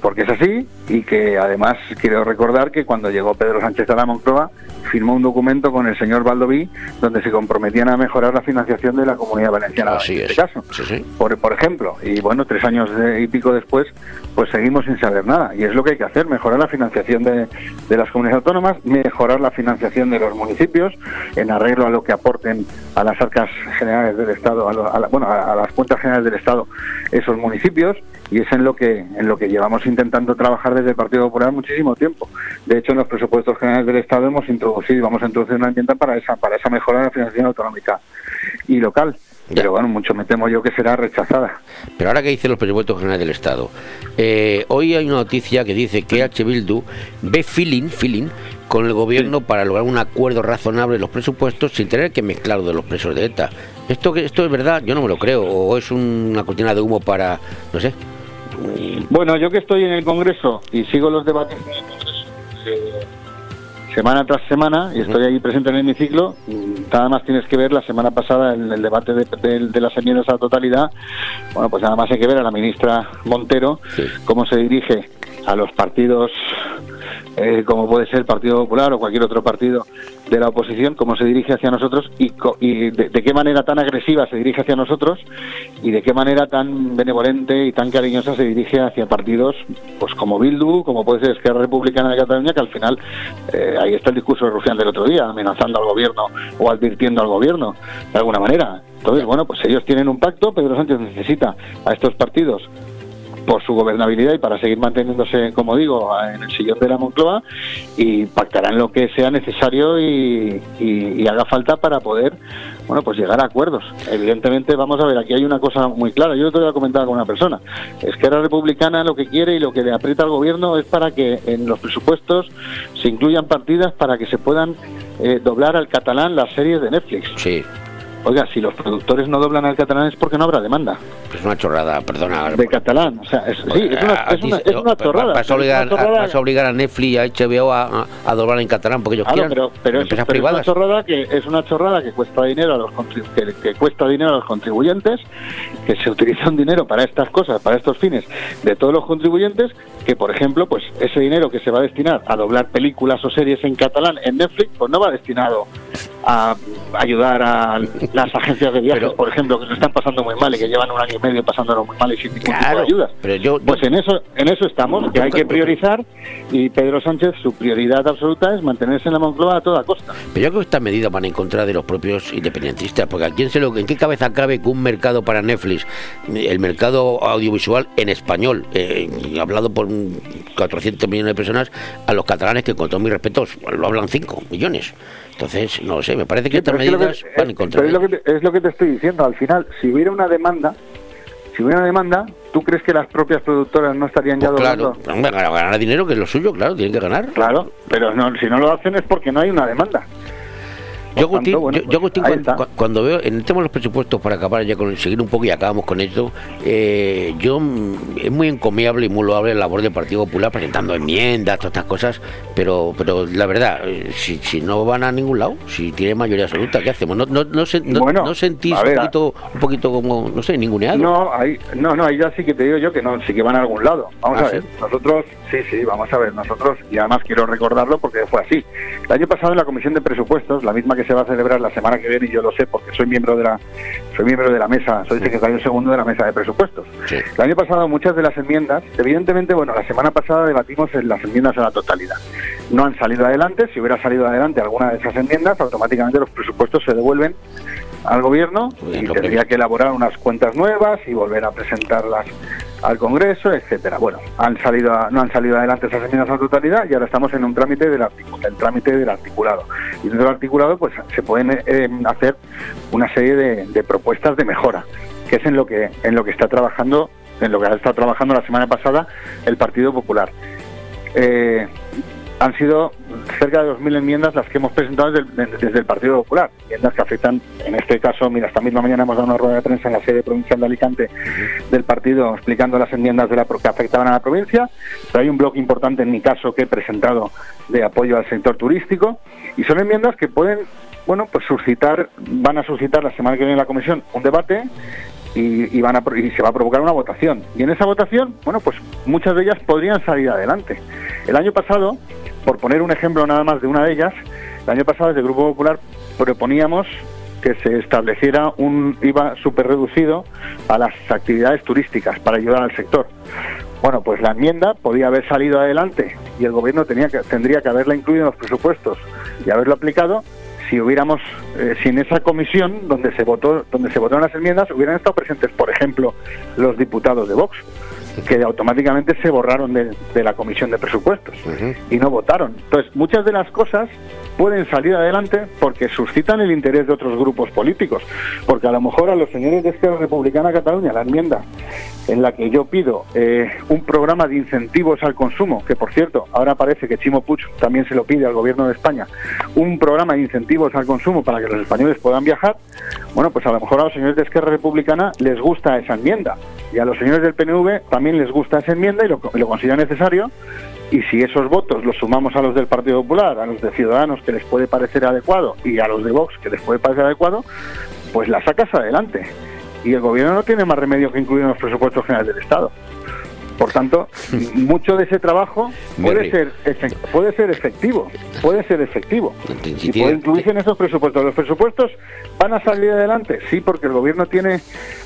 porque es así, y que además quiero recordar que cuando llegó Pedro Sánchez a la Moncloa firmó un documento con el señor Baldoví donde se comprometían a mejorar la financiación de la comunidad valenciana Así en es. este caso. Sí, sí. Por, por ejemplo, y bueno, tres años y pico después, pues seguimos sin saber nada. Y es lo que hay que hacer, mejorar la financiación de, de las comunidades autónomas, mejorar la financiación de los municipios, en arreglo a lo que aporten a las arcas generales del Estado, a, lo- a la- bueno, a, a las cuentas generales del Estado esos municipios, y es en lo que en lo que llevamos intentando trabajar desde el Partido Popular muchísimo tiempo. De hecho, en los presupuestos generales del Estado hemos introducido, vamos a introducir una enmienda para esa para esa mejora de la financiación autonómica y local. Pero bueno, mucho me temo yo que será rechazada. Pero ahora que dice los presupuestos generales del Estado, eh, hoy hay una noticia que dice que H. Bildu ve feeling, feeling con el gobierno para lograr un acuerdo razonable en los presupuestos sin tener que mezclar de los presos de ETA. ¿Esto, que- ¿Esto es verdad? Yo no me lo creo. ¿O es una cortina de humo para, no sé? Bueno, yo que estoy en el Congreso y sigo los debates en el Congreso eh, semana tras semana y estoy ahí presente en el hemiciclo, nada más tienes que ver la semana pasada en el debate de, de- de las enmiendas a la totalidad, bueno, pues nada más hay que ver a la ministra Montero cómo se dirige a los partidos eh, como puede ser el Partido Popular o cualquier otro partido de la oposición, cómo se dirige hacia nosotros y, co- y de, de qué manera tan agresiva se dirige hacia nosotros y de qué manera tan benevolente y tan cariñosa se dirige hacia partidos pues como Bildu, como puede ser Esquerra Republicana de Cataluña, que al final eh, ahí está el discurso de Rufián del otro día, amenazando al gobierno o advirtiendo al gobierno de alguna manera. Entonces, bueno, pues ellos tienen un pacto, Pedro Sánchez necesita a estos partidos por su gobernabilidad y para seguir manteniéndose, como digo, en el sillón de la Moncloa y pactarán lo que sea necesario y, haga falta para poder, bueno, pues llegar a acuerdos. Evidentemente, vamos a ver, aquí hay una cosa muy clara. Yo te voy a comentar con una persona. Esquerra Republicana lo que quiere y lo que le aprieta al gobierno es para que en los presupuestos se incluyan partidas para que se puedan eh, doblar al catalán las series de Netflix. Sí. Oiga, si los productores no doblan al catalán es porque no habrá demanda Es una chorrada, perdona. de catalán. O sea, es, sí, es una, es una, es una Vas chorrada. a, obligar, vas a obligar a Netflix y a HBO a, a, doblar en catalán porque ellos Claro, quieran. pero, pero, es, pero es una chorrada que es una chorrada que cuesta dinero a los que, que cuesta dinero a los contribuyentes, que se utiliza un dinero para estas cosas, para estos fines de todos los contribuyentes, que por ejemplo, pues ese dinero que se va a destinar a doblar películas o series en catalán en Netflix, pues no va destinado a ayudar a las agencias de viajes, por ejemplo, que se están pasando muy mal y que llevan un año y medio pasándolo muy mal y sin ningún tipo de ayuda. pero yo, Pues en eso, en eso estamos, que hay que priorizar y Pedro Sánchez su prioridad absoluta es mantenerse en la Moncloa a toda costa. Pero yo creo que estas medidas van en contra de los propios independentistas, porque ¿a quién se lo, ¿en qué cabeza cabe que un mercado para Netflix, el mercado audiovisual en español, eh, hablado por un 400 millones de personas, a los catalanes que con todos mis respetos lo hablan 5 millones? Entonces, no sé, me parece que Sí, lo medidas que- van en contra pero es lo, que te, es lo que te estoy diciendo. Al final, si hubiera una demanda, si hubiera una demanda, ¿tú crees que las propias productoras no estarían ya Pues claro, doblando? hombre, ganar, ganar dinero que es lo suyo, claro, tienen que ganar. Claro, pero no, si no lo hacen es porque no hay una demanda. Yo, Agustín, tanto, bueno, yo- yo, pues, Agustín, ahí cuan- está. cua- cuando, veo, en el tema de los presupuestos, para acabar ya con seguir un poco y acabamos con esto, eh, yo mm, es muy encomiable y muy loable la labor del Partido Popular presentando enmiendas, todas estas cosas, pero pero la verdad, eh, si, si no van a ningún lado, si tiene mayoría absoluta, ¿qué hacemos? ¿No, no, no, se- no- Bueno, no sentís ver, un, poquito, un poquito como, no sé, ninguneado? No, ahí, no, no, ahí ya sí que te digo yo que no, sí que van a algún lado. Vamos ¿Ah, a ver, sí? nosotros, sí, sí, vamos a ver, nosotros, y además quiero recordarlo porque fue así. El año pasado en la Comisión de Presupuestos, la misma que se va a celebrar la semana que viene, y yo lo sé porque soy miembro de la, soy miembro de la mesa, soy secretario segundo de la mesa de presupuestos. El año pasado muchas de las enmiendas, evidentemente, bueno, la semana pasada debatimos en las enmiendas a la totalidad. No han salido adelante, si hubiera salido adelante alguna de esas enmiendas, automáticamente los presupuestos se devuelven al gobierno y tendría que elaborar unas cuentas nuevas y volver a presentarlas al Congreso, etcétera. Bueno, han salido no han salido adelante esas enmiendas a la totalidad y ahora estamos en un trámite del el trámite del articulado. Y dentro del articulado pues se pueden eh, hacer una serie de, propuestas de mejora, que es en lo que en lo que está trabajando en lo que ha estado trabajando la semana pasada el Partido Popular. Eh, han sido cerca de 2.000 enmiendas las que hemos presentado desde el, desde el Partido Popular. Enmiendas que afectan, en este caso, mira, esta misma mañana hemos dado una rueda de prensa en la sede provincial de Alicante del partido explicando las enmiendas de la, que afectaban a la provincia. Pero hay un bloque importante en mi caso que he presentado de apoyo al sector turístico y son enmiendas que pueden, bueno, pues suscitar, van a suscitar la semana que viene en la comisión un debate y, y van a, y se va a provocar una votación. Y en esa votación, bueno, pues muchas de ellas podrían salir adelante. El año pasado, por poner un ejemplo nada más de una de ellas, el año pasado desde el Grupo Popular proponíamos que se estableciera un IVA súper reducido a las actividades turísticas para ayudar al sector. Bueno, pues la enmienda podía haber salido adelante y el gobierno tendría que haberla incluido en los presupuestos y haberlo aplicado si hubiéramos, eh, si en esa comisión donde se votó, donde se votaron las enmiendas hubieran estado presentes, por ejemplo, los diputados de Vox, que automáticamente se borraron de, de la comisión de presupuestos y no votaron. Entonces, muchas de las cosas pueden salir adelante porque suscitan el interés de otros grupos políticos. Porque a lo mejor a los señores de Esquerra Republicana Cataluña, la enmienda en la que yo pido eh, un programa de incentivos al consumo, que por cierto, ahora parece que Chimo Puig también se lo pide al gobierno de España, un programa de incentivos al consumo para que los españoles puedan viajar, bueno, pues a lo mejor a los señores de Esquerra Republicana les gusta esa enmienda y a los señores del PNV también les gusta esa enmienda y lo, lo consideran necesario y si esos votos los sumamos a los del Partido Popular, a los de Ciudadanos que les puede parecer adecuado y a los de Vox que les puede parecer adecuado, pues la sacas adelante. Y el gobierno no tiene más remedio que incluir en los presupuestos generales del Estado. Por tanto, mucho de ese trabajo puede ser, puede ser efectivo, puede ser efectivo. Y puede incluirse en esos presupuestos. ¿Los presupuestos van a salir adelante? Sí, porque el gobierno tiene,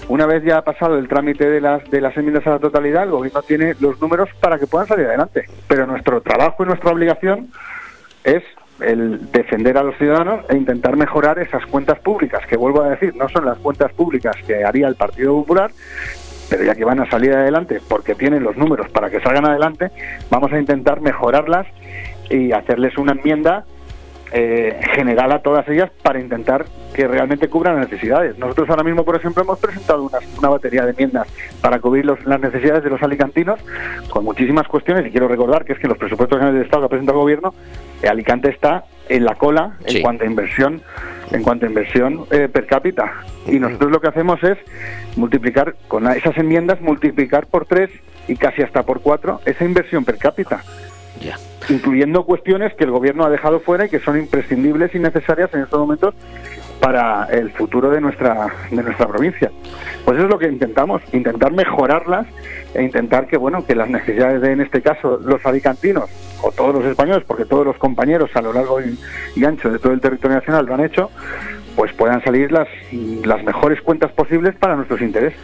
una vez ya ha pasado el trámite de las, de las enmiendas a la totalidad, el gobierno tiene los números para que puedan salir adelante. Pero nuestro trabajo y nuestra obligación es el defender a los ciudadanos e intentar mejorar esas cuentas públicas, que vuelvo a decir, no son las cuentas públicas que haría el Partido Popular, pero ya que van a salir adelante porque tienen los números para que salgan adelante, vamos a intentar mejorarlas y hacerles una enmienda eh, general a todas ellas para intentar que realmente cubran las necesidades. Nosotros ahora mismo, por ejemplo, hemos presentado una batería de enmiendas para cubrir los- las necesidades de los alicantinos con muchísimas cuestiones y quiero recordar que es que los presupuestos generales del Estado que presenta el gobierno, eh, Alicante está en la cola en Sí. cuanto a inversión en cuanto a inversión eh, per cápita. Y nosotros lo que hacemos es multiplicar con esas enmiendas multiplicar por tres y casi hasta por cuatro esa inversión per cápita. Incluyendo cuestiones que el gobierno ha dejado fuera y que son imprescindibles y necesarias en estos momentos para el futuro de nuestra de nuestra provincia. Pues eso es lo que intentamos, intentar mejorarlas e intentar que bueno que las necesidades de en este caso los alicantinos o todos los españoles, porque todos los compañeros a lo largo y, y ancho de todo el territorio nacional lo han hecho, pues puedan salir las las mejores cuentas posibles para nuestros intereses.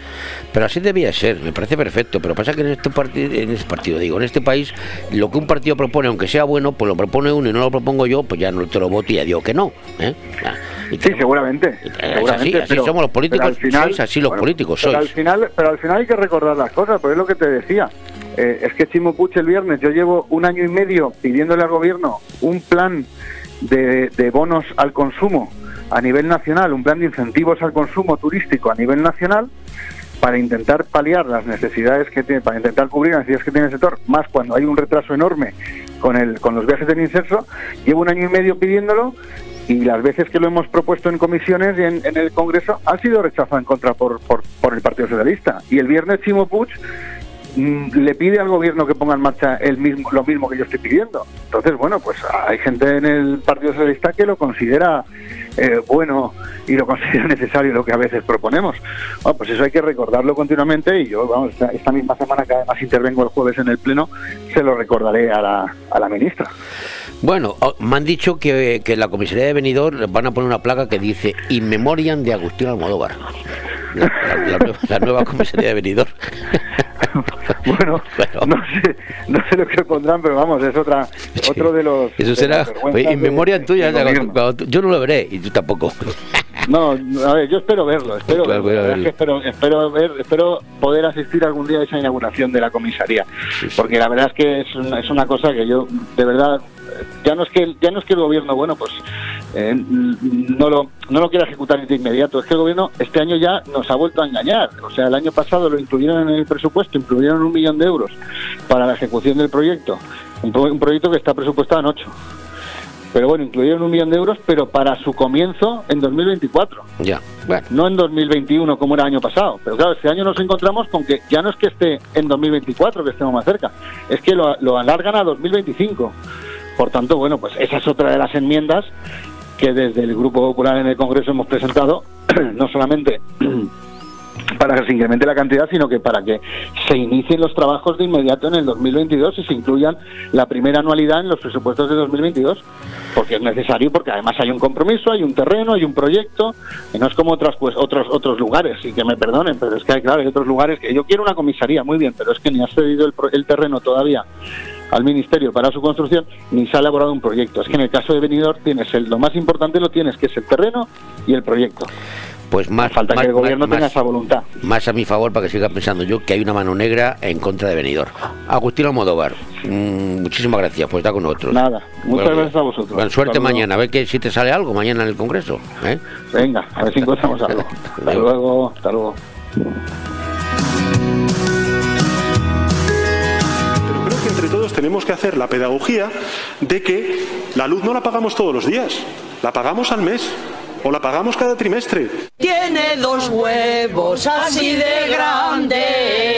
Pero así debía ser, me parece perfecto. Pero pasa que en este partido, en este partido, digo, en este país, lo que un partido propone, aunque sea bueno, pues lo propone uno y no lo propongo yo, pues ya no te lo voto y ya digo que no. ¿eh? Y Sí, seguramente. Así, así pero- somos los políticos, pero al final- sois así los bueno, políticos, pero sois. al final Pero al final hay que recordar las cosas, pues es lo que te decía. Eh, es que Chimo Puig el viernes, yo llevo un año y medio pidiéndole al gobierno un plan de, bonos al consumo a nivel nacional, un plan de incentivos al consumo turístico a nivel nacional, para intentar paliar las necesidades que tiene, para intentar cubrir las necesidades que tiene el sector, más cuando hay un retraso enorme con los viajes del incenso, llevo un año y medio pidiéndolo y las veces que lo hemos propuesto en comisiones y en, el Congreso han sido rechazadas en contra por, el Partido Socialista. Y el viernes Chimo mm, le pide al gobierno que ponga en marcha el mismo, lo mismo que yo estoy pidiendo. Entonces, bueno, pues hay gente en el Partido Socialista que lo considera eh, bueno y lo considera necesario lo que a veces proponemos. Bueno, pues eso hay que recordarlo continuamente y yo, vamos, esta, esta misma semana que además intervengo el jueves en el Pleno, se lo recordaré a la, a la ministra. Bueno, oh, me han dicho que, que en la comisaría de Benidorm van a poner una placa que dice In Memoriam de Agustín Almodóvar. La, la- la nueva, la nueva comisaría de Benidorm. Bueno, no sé, no sé lo que pondrán, pero vamos, es otra, otro de los. Eso será oye, In Memoriam tuya. tú- yo no lo veré y tú tampoco. No, a ver, yo espero verlo, espero, Claro, verlo, la verlo. verdad es que espero, espero ver, espero poder asistir algún día a esa inauguración de la comisaría, porque la verdad es que es una, es una cosa que yo, de verdad, ya no es que ya no es que el gobierno, bueno, pues eh, no lo no lo quiera ejecutar de inmediato, es que el gobierno este año ya nos ha vuelto a engañar, o sea, el año pasado lo incluyeron en el presupuesto, incluyeron un millón de euros para la ejecución del proyecto, un, pro- un proyecto que está presupuestado en ocho. Pero bueno, incluyeron un millón de euros, pero para su comienzo en 2024. Ya, bueno. No en 2021 como era el año pasado. Pero claro, este año nos encontramos con que ya no es que esté en 2024, que estemos más cerca, es que lo, lo alargan a 2025. Por tanto, bueno, pues esa es otra de las enmiendas que desde el Grupo Popular en el Congreso hemos presentado, no solamente para que se incremente la cantidad, sino que para que se inicien los trabajos de inmediato en el 2022 y se incluyan la primera anualidad en los presupuestos de 2022, porque es necesario, porque además hay un compromiso, hay un terreno, hay un proyecto, y no es como otras pues otros otros lugares, y que me perdonen, pero es que hay, claro, hay otros lugares que yo quiero una comisaría, muy bien, pero es que ni ha cedido el, el terreno todavía al ministerio para su construcción ni se ha elaborado un proyecto. Es que en el caso de Benidorm tienes el, lo más importante lo tienes, que es el terreno y el proyecto. Pues más, Falta más- que el gobierno más- tenga esa voluntad. Más a mi favor para que siga pensando yo que hay una mano negra en contra de Benidorm. Agustín Almodóvar, mm, muchísimas gracias por estar con nosotros. Nada, muchas Bueno, gracias a vosotros. Buena suerte mañana, a ver que si te sale algo mañana en el Congreso. ¿eh? Venga, a ver si encontramos algo. Hasta luego, hasta luego. Entre todos tenemos que hacer la pedagogía de que la luz no la pagamos todos los días, la pagamos al mes o la pagamos cada trimestre. Tiene dos huevos así de grandes.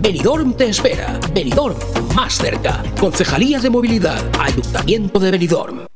Benidorm te espera. Benidorm más cerca. Concejalía de Movilidad. Ayuntamiento de Benidorm.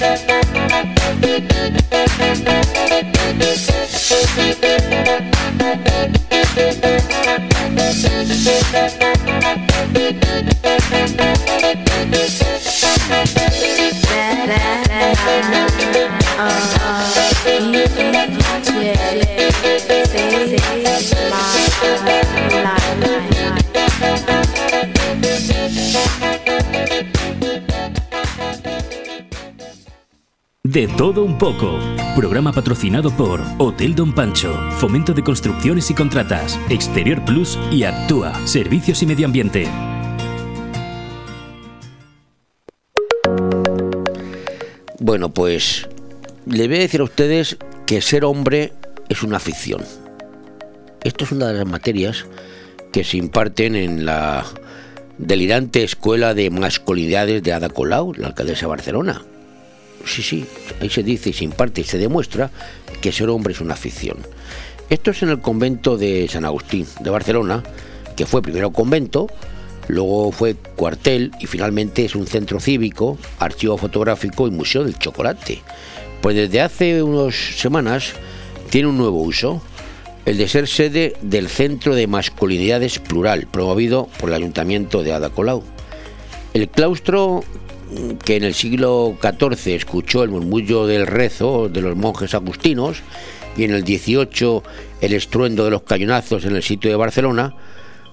Thank De todo un poco. Programa patrocinado por Hotel Don Pancho, Fomento de Construcciones y Contratas, Exterior Plus y Actúa, Servicios y Medio Ambiente. Bueno, pues le voy a decir a ustedes que ser hombre es una afición. Esto es una de las materias que se imparten en la delirante escuela de masculinidades de Ada Colau, la alcaldesa de Barcelona. Sí, sí, ahí se dice y se imparte y se demuestra que ser hombre es una afición. Esto es en el convento de San Agustín de Barcelona, que fue primero convento, luego fue cuartel y finalmente es un centro cívico, archivo fotográfico y museo del chocolate. Pues desde hace unas semanas tiene un nuevo uso, el de ser sede del Centro de Masculinidades Plural, promovido por el Ayuntamiento de Ada Colau. El claustro que en el siglo XIV escuchó el murmullo del rezo de los monjes agustinos y en el XVIII el estruendo de los cañonazos en el sitio de Barcelona,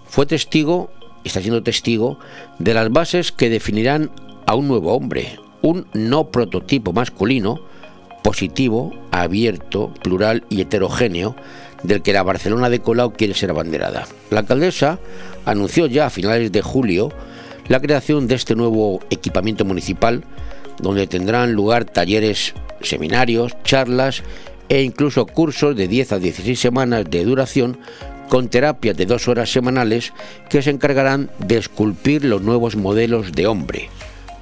fue testigo, está siendo testigo, de las bases que definirán a un nuevo hombre, un no prototipo masculino, positivo, abierto, plural y heterogéneo, del que la Barcelona de Colau quiere ser abanderada. La alcaldesa anunció ya a finales de julio la creación de este nuevo equipamiento municipal, donde tendrán lugar talleres, seminarios, charlas e incluso cursos de 10 a 16 semanas de duración con terapias de dos horas semanales que se encargarán de esculpir los nuevos modelos de hombre.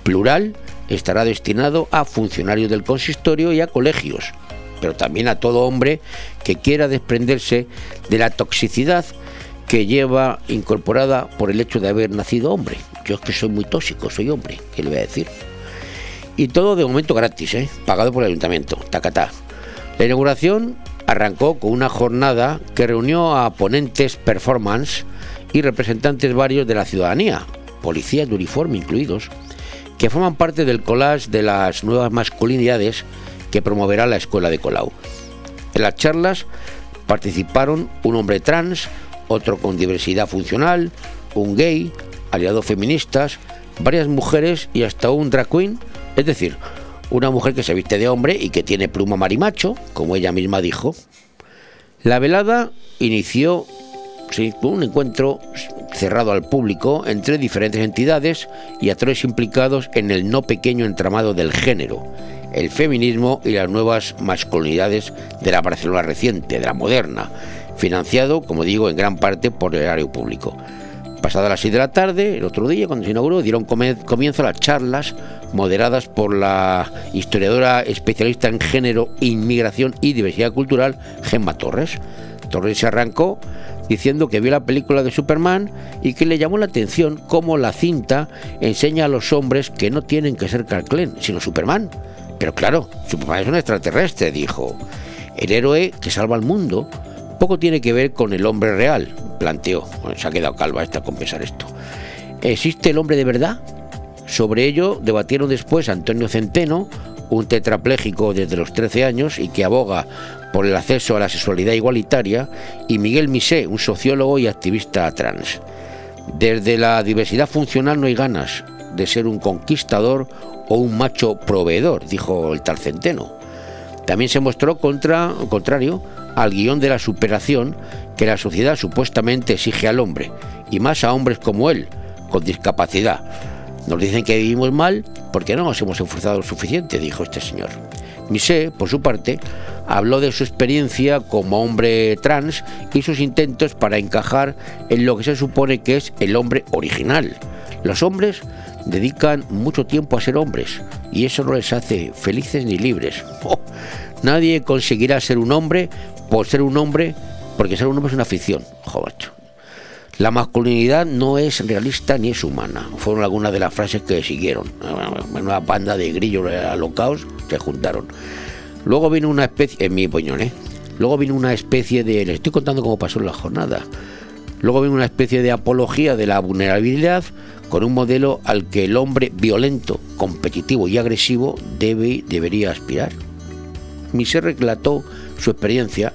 Plural estará destinado a funcionarios del consistorio y a colegios, pero también a todo hombre que quiera desprenderse de la toxicidad que lleva incorporada por el hecho de haber nacido hombre. Yo es que soy muy tóxico, soy hombre, ¿qué le voy a decir? Y todo de momento gratis, ¿eh? pagado por el ayuntamiento, tacatá. La inauguración arrancó con una jornada que reunió a ponentes performance y representantes varios de la ciudadanía, policías de uniforme incluidos, que forman parte del collage de las nuevas masculinidades que promoverá la Escuela de Colau. En las charlas participaron un hombre trans, otro con diversidad funcional, un gay, aliados feministas, varias mujeres y hasta un drag queen, es decir, una mujer que se viste de hombre y que tiene pluma marimacho, como ella misma dijo. La velada inició con un encuentro cerrado al público entre diferentes entidades y actores implicados en el no pequeño entramado del género, el feminismo y las nuevas masculinidades de la Barcelona reciente, de la moderna, financiado, como digo, en gran parte por el erario público. Pasada las 6 de la tarde, el otro día, cuando se inauguró, dieron comienzo las charlas moderadas por la historiadora especialista en género, inmigración y diversidad cultural, Gemma Torres. Torres se arrancó diciendo que vio la película de Superman y que le llamó la atención cómo la cinta enseña a los hombres que no tienen que ser Clark sino Superman. Pero claro, Superman es un extraterrestre, dijo. El héroe que salva al mundo poco tiene que ver con el hombre real, planteó. Se ha quedado calva esta a compensar esto. ¿Existe el hombre de verdad? Sobre ello debatieron después Antonio Centeno, un tetrapléjico desde los 13 años y que aboga por el acceso a la sexualidad igualitaria, y Miguel Misé, un sociólogo y activista trans. Desde la diversidad funcional no hay ganas de ser un conquistador o un macho proveedor, dijo el tal Centeno. También se mostró contra, contrario al guion de la superación que la sociedad supuestamente exige al hombre, y más a hombres como él, con discapacidad. Nos dicen que vivimos mal porque no nos hemos esforzado lo suficiente, dijo este señor. Misé, por su parte, habló de su experiencia como hombre trans y sus intentos para encajar en lo que se supone que es el hombre original. Los hombres dedican mucho tiempo a ser hombres y eso no les hace felices ni libres. Nadie conseguirá ser un hombre por ser un hombre, porque ser un hombre es una ficción. Joder. La masculinidad no es realista ni es humana. Fueron algunas de las frases que siguieron. Una banda de grillos alocados se juntaron. Luego vino una especie, en mi opinión, ¿eh? Luego vino una especie de, les estoy contando cómo pasó la jornada. Luego vino una especie de apología de la vulnerabilidad con un modelo al que el hombre violento, competitivo y agresivo debe, debería aspirar. Mise relató su experiencia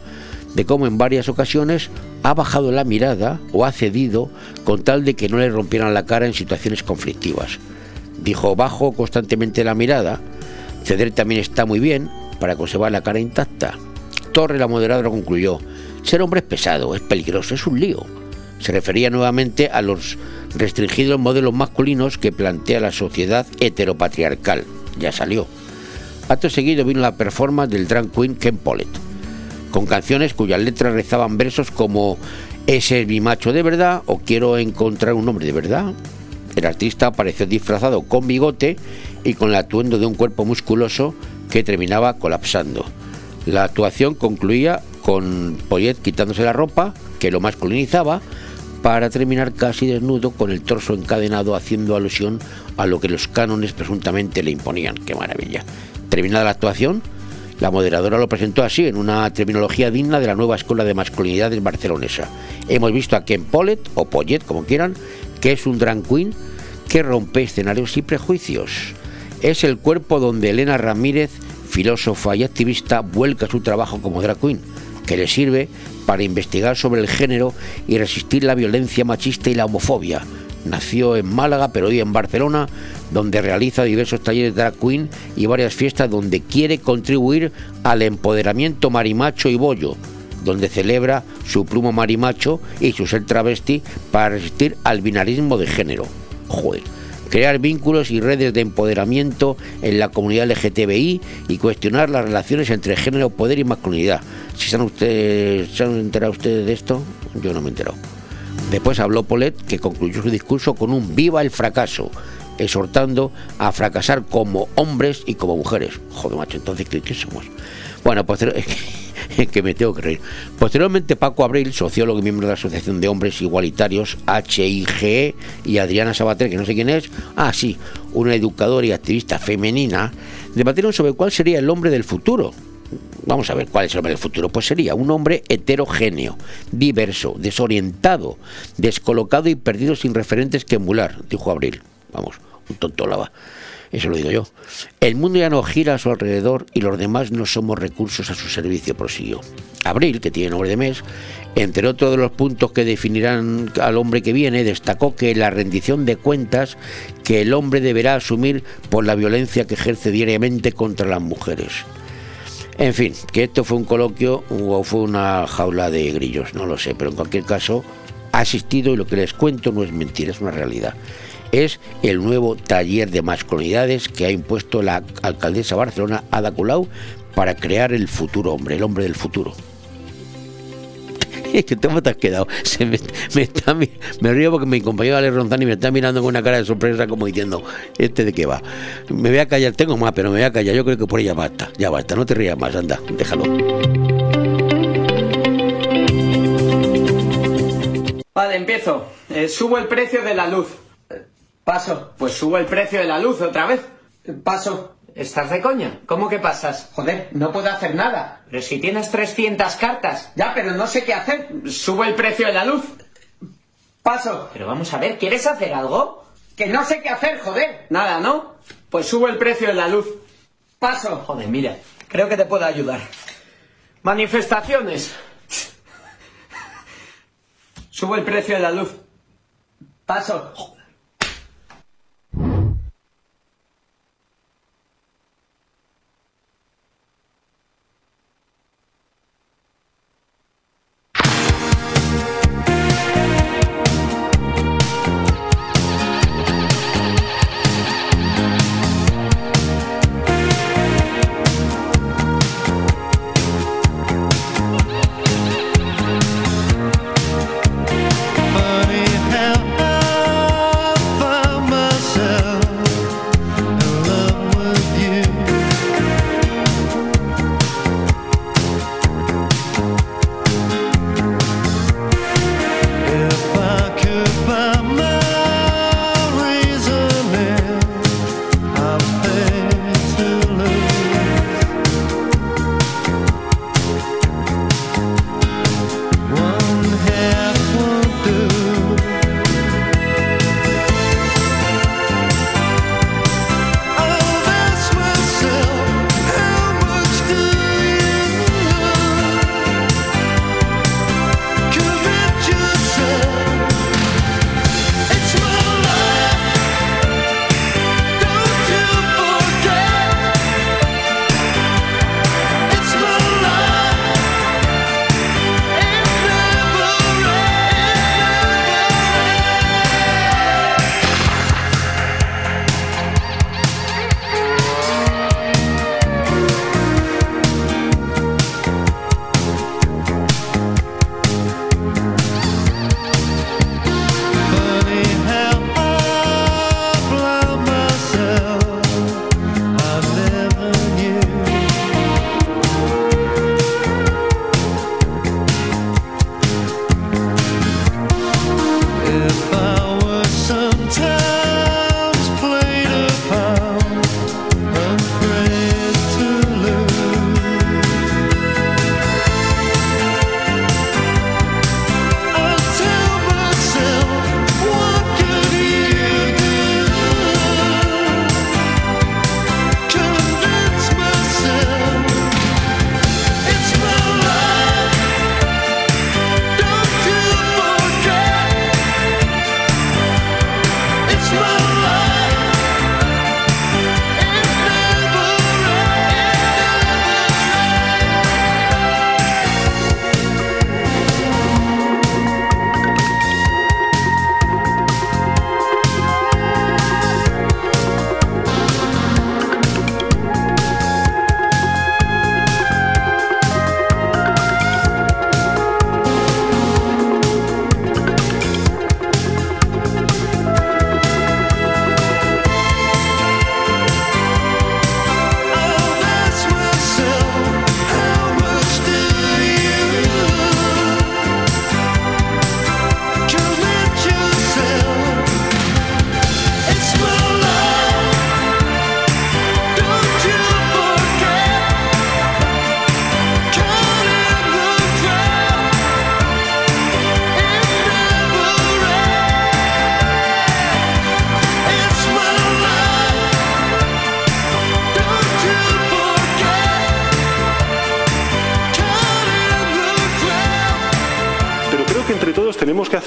de cómo en varias ocasiones ha bajado la mirada o ha cedido con tal de que no le rompieran la cara en situaciones conflictivas. Dijo, bajo constantemente la mirada, ceder también está muy bien para conservar la cara intacta. Torre, la moderadora, concluyó, ser hombre es pesado, es peligroso, es un lío. Se refería nuevamente a los restringidos modelos masculinos que plantea la sociedad heteropatriarcal. Ya salió. Acto seguido vino la performance del drag queen Ken Pollet con canciones cuyas letras rezaban versos como Ese es mi macho de verdad o Quiero encontrar un hombre de verdad. El artista apareció disfrazado con bigote y con el atuendo de un cuerpo musculoso que terminaba colapsando. La actuación concluía con Poyet quitándose la ropa, que lo masculinizaba, para terminar casi desnudo con el torso encadenado haciendo alusión a lo que los cánones presuntamente le imponían. ¡Qué maravilla! Terminada la actuación, la moderadora lo presentó así, en una terminología digna de la nueva escuela de masculinidades barcelonesa. Hemos visto a Ken Pollet, o Pollet, como quieran, que es un drag queen que rompe escenarios y prejuicios. Es el cuerpo donde Elena Ramírez, filósofa y activista, vuelca su trabajo como drag queen, que le sirve para investigar sobre el género y resistir la violencia machista y la homofobia. Nació en Málaga, pero hoy en Barcelona, donde realiza diversos talleres de drag queen y varias fiestas donde quiere contribuir al empoderamiento marimacho y bollo, donde celebra su plumo marimacho y su ser travesti para resistir al binarismo de género. Joder. Crear vínculos y redes de empoderamiento en la comunidad LGTBI y cuestionar las relaciones entre género, poder y masculinidad. Si se han, ustedes, ¿se han enterado ustedes de esto, yo no me he enterado. Después habló Polet, que concluyó su discurso con un viva el fracaso, exhortando a fracasar como hombres y como mujeres. Joder, macho, entonces, ¿qué, somos? Bueno, pues es que que me tengo que reír. Posteriormente, Paco Abril, sociólogo y miembro de la Asociación de Hombres Igualitarios, HIGE, y Adriana Sabater, que no sé quién es, ah, sí, una educadora y activista femenina, debatieron sobre cuál sería el hombre del futuro. Vamos a ver cuál es el hombre del futuro. Pues sería un hombre heterogéneo, diverso, desorientado, descolocado y perdido sin referentes que emular, dijo Abril. Vamos, un tonto lava. Eso lo digo yo. El mundo ya no gira a su alrededor y los demás no somos recursos a su servicio, prosiguió. Abril, que tiene nombre de mes, entre otros de los puntos que definirán al hombre que viene, destacó que la rendición de cuentas que el hombre deberá asumir por la violencia que ejerce diariamente contra las mujeres. En fin, que esto fue un coloquio o fue una jaula de grillos, no lo sé, pero en cualquier caso ha asistido y lo que les cuento no es mentira, es una realidad. Es el nuevo taller de masculinidades que ha impuesto la alcaldesa de Barcelona, Ada Colau, para crear el futuro hombre, el hombre del futuro. Es que te has quedado. Me, río porque mi compañero Ale Ronzani me está mirando con una cara de sorpresa como diciendo, ¿este de qué va? Me voy a callar, tengo más, pero me voy a callar. Yo creo que por ella basta. Ya basta, no te rías más, anda, déjalo. Vale, empiezo. Eh, subo el precio de la luz. Paso. Pues subo el precio de la luz otra vez. Paso. ¿Estás de coña? ¿Cómo que pasas? Joder, no puedo hacer nada. Pero si tienes 300 cartas. Ya, pero no sé qué hacer. Subo el precio de la luz. Paso. Pero vamos a ver, ¿quieres hacer algo? Que no sé qué hacer, joder. Nada, ¿no? Pues subo el precio de la luz. Paso. Joder, mira, creo que te puedo ayudar. Manifestaciones. Subo el precio de la luz. Paso.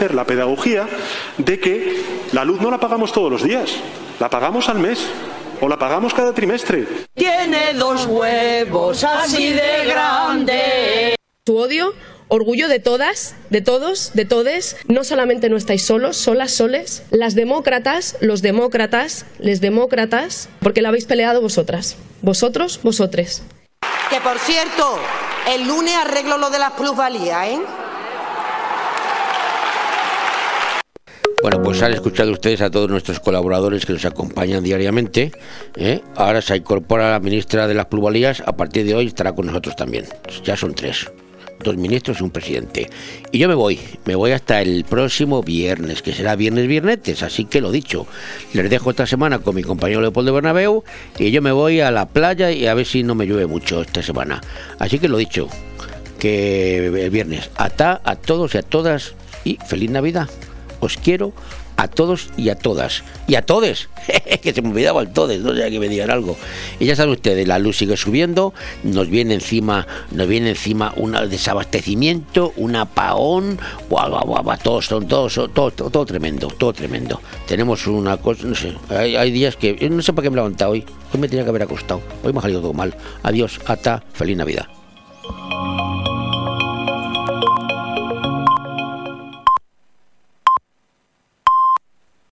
Hacer la pedagogía de que la luz no la pagamos todos los días, la pagamos al mes o la pagamos cada trimestre. Tiene dos huevos así de grandes. Tu odio, orgullo de todas, de todos, de todes. No solamente no estáis solos, solas, soles. Las demócratas, los demócratas, les demócratas, porque la habéis peleado vosotras. Vosotros, vosotres. Que por cierto, el lunes arreglo lo de las plusvalías, ¿eh? Bueno, pues han escuchado ustedes a todos nuestros colaboradores que nos acompañan diariamente. ¿eh? Ahora se incorpora la ministra de las plusvalías. A partir de hoy estará con nosotros también. Ya son tres. Dos ministros y un presidente. Y yo me voy. Me voy hasta el próximo viernes, que será viernes viernetes. Así que lo dicho. Les dejo esta semana con mi compañero Leopoldo Bernabeu. Y yo me voy a la playa y a ver si no me llueve mucho esta semana. Así que lo dicho. Que el viernes. Ata a todos y a todas. Y feliz Navidad os quiero a todos y a todas. Y a todes, que se me olvidaba el todes, no sé que me digan algo. Y ya saben ustedes, la luz sigue subiendo, nos viene encima, nos viene encima un desabastecimiento, un apagón, guau, guau, guau, todo, son, todo, son- todo, todo, todo tremendo, todo tremendo. Tenemos una cosa, no sé, hay, hay días que, no sé para qué me he levantado hoy, hoy me tenía que haber acostado, hoy me ha salido todo mal. Adiós, hasta, feliz Navidad.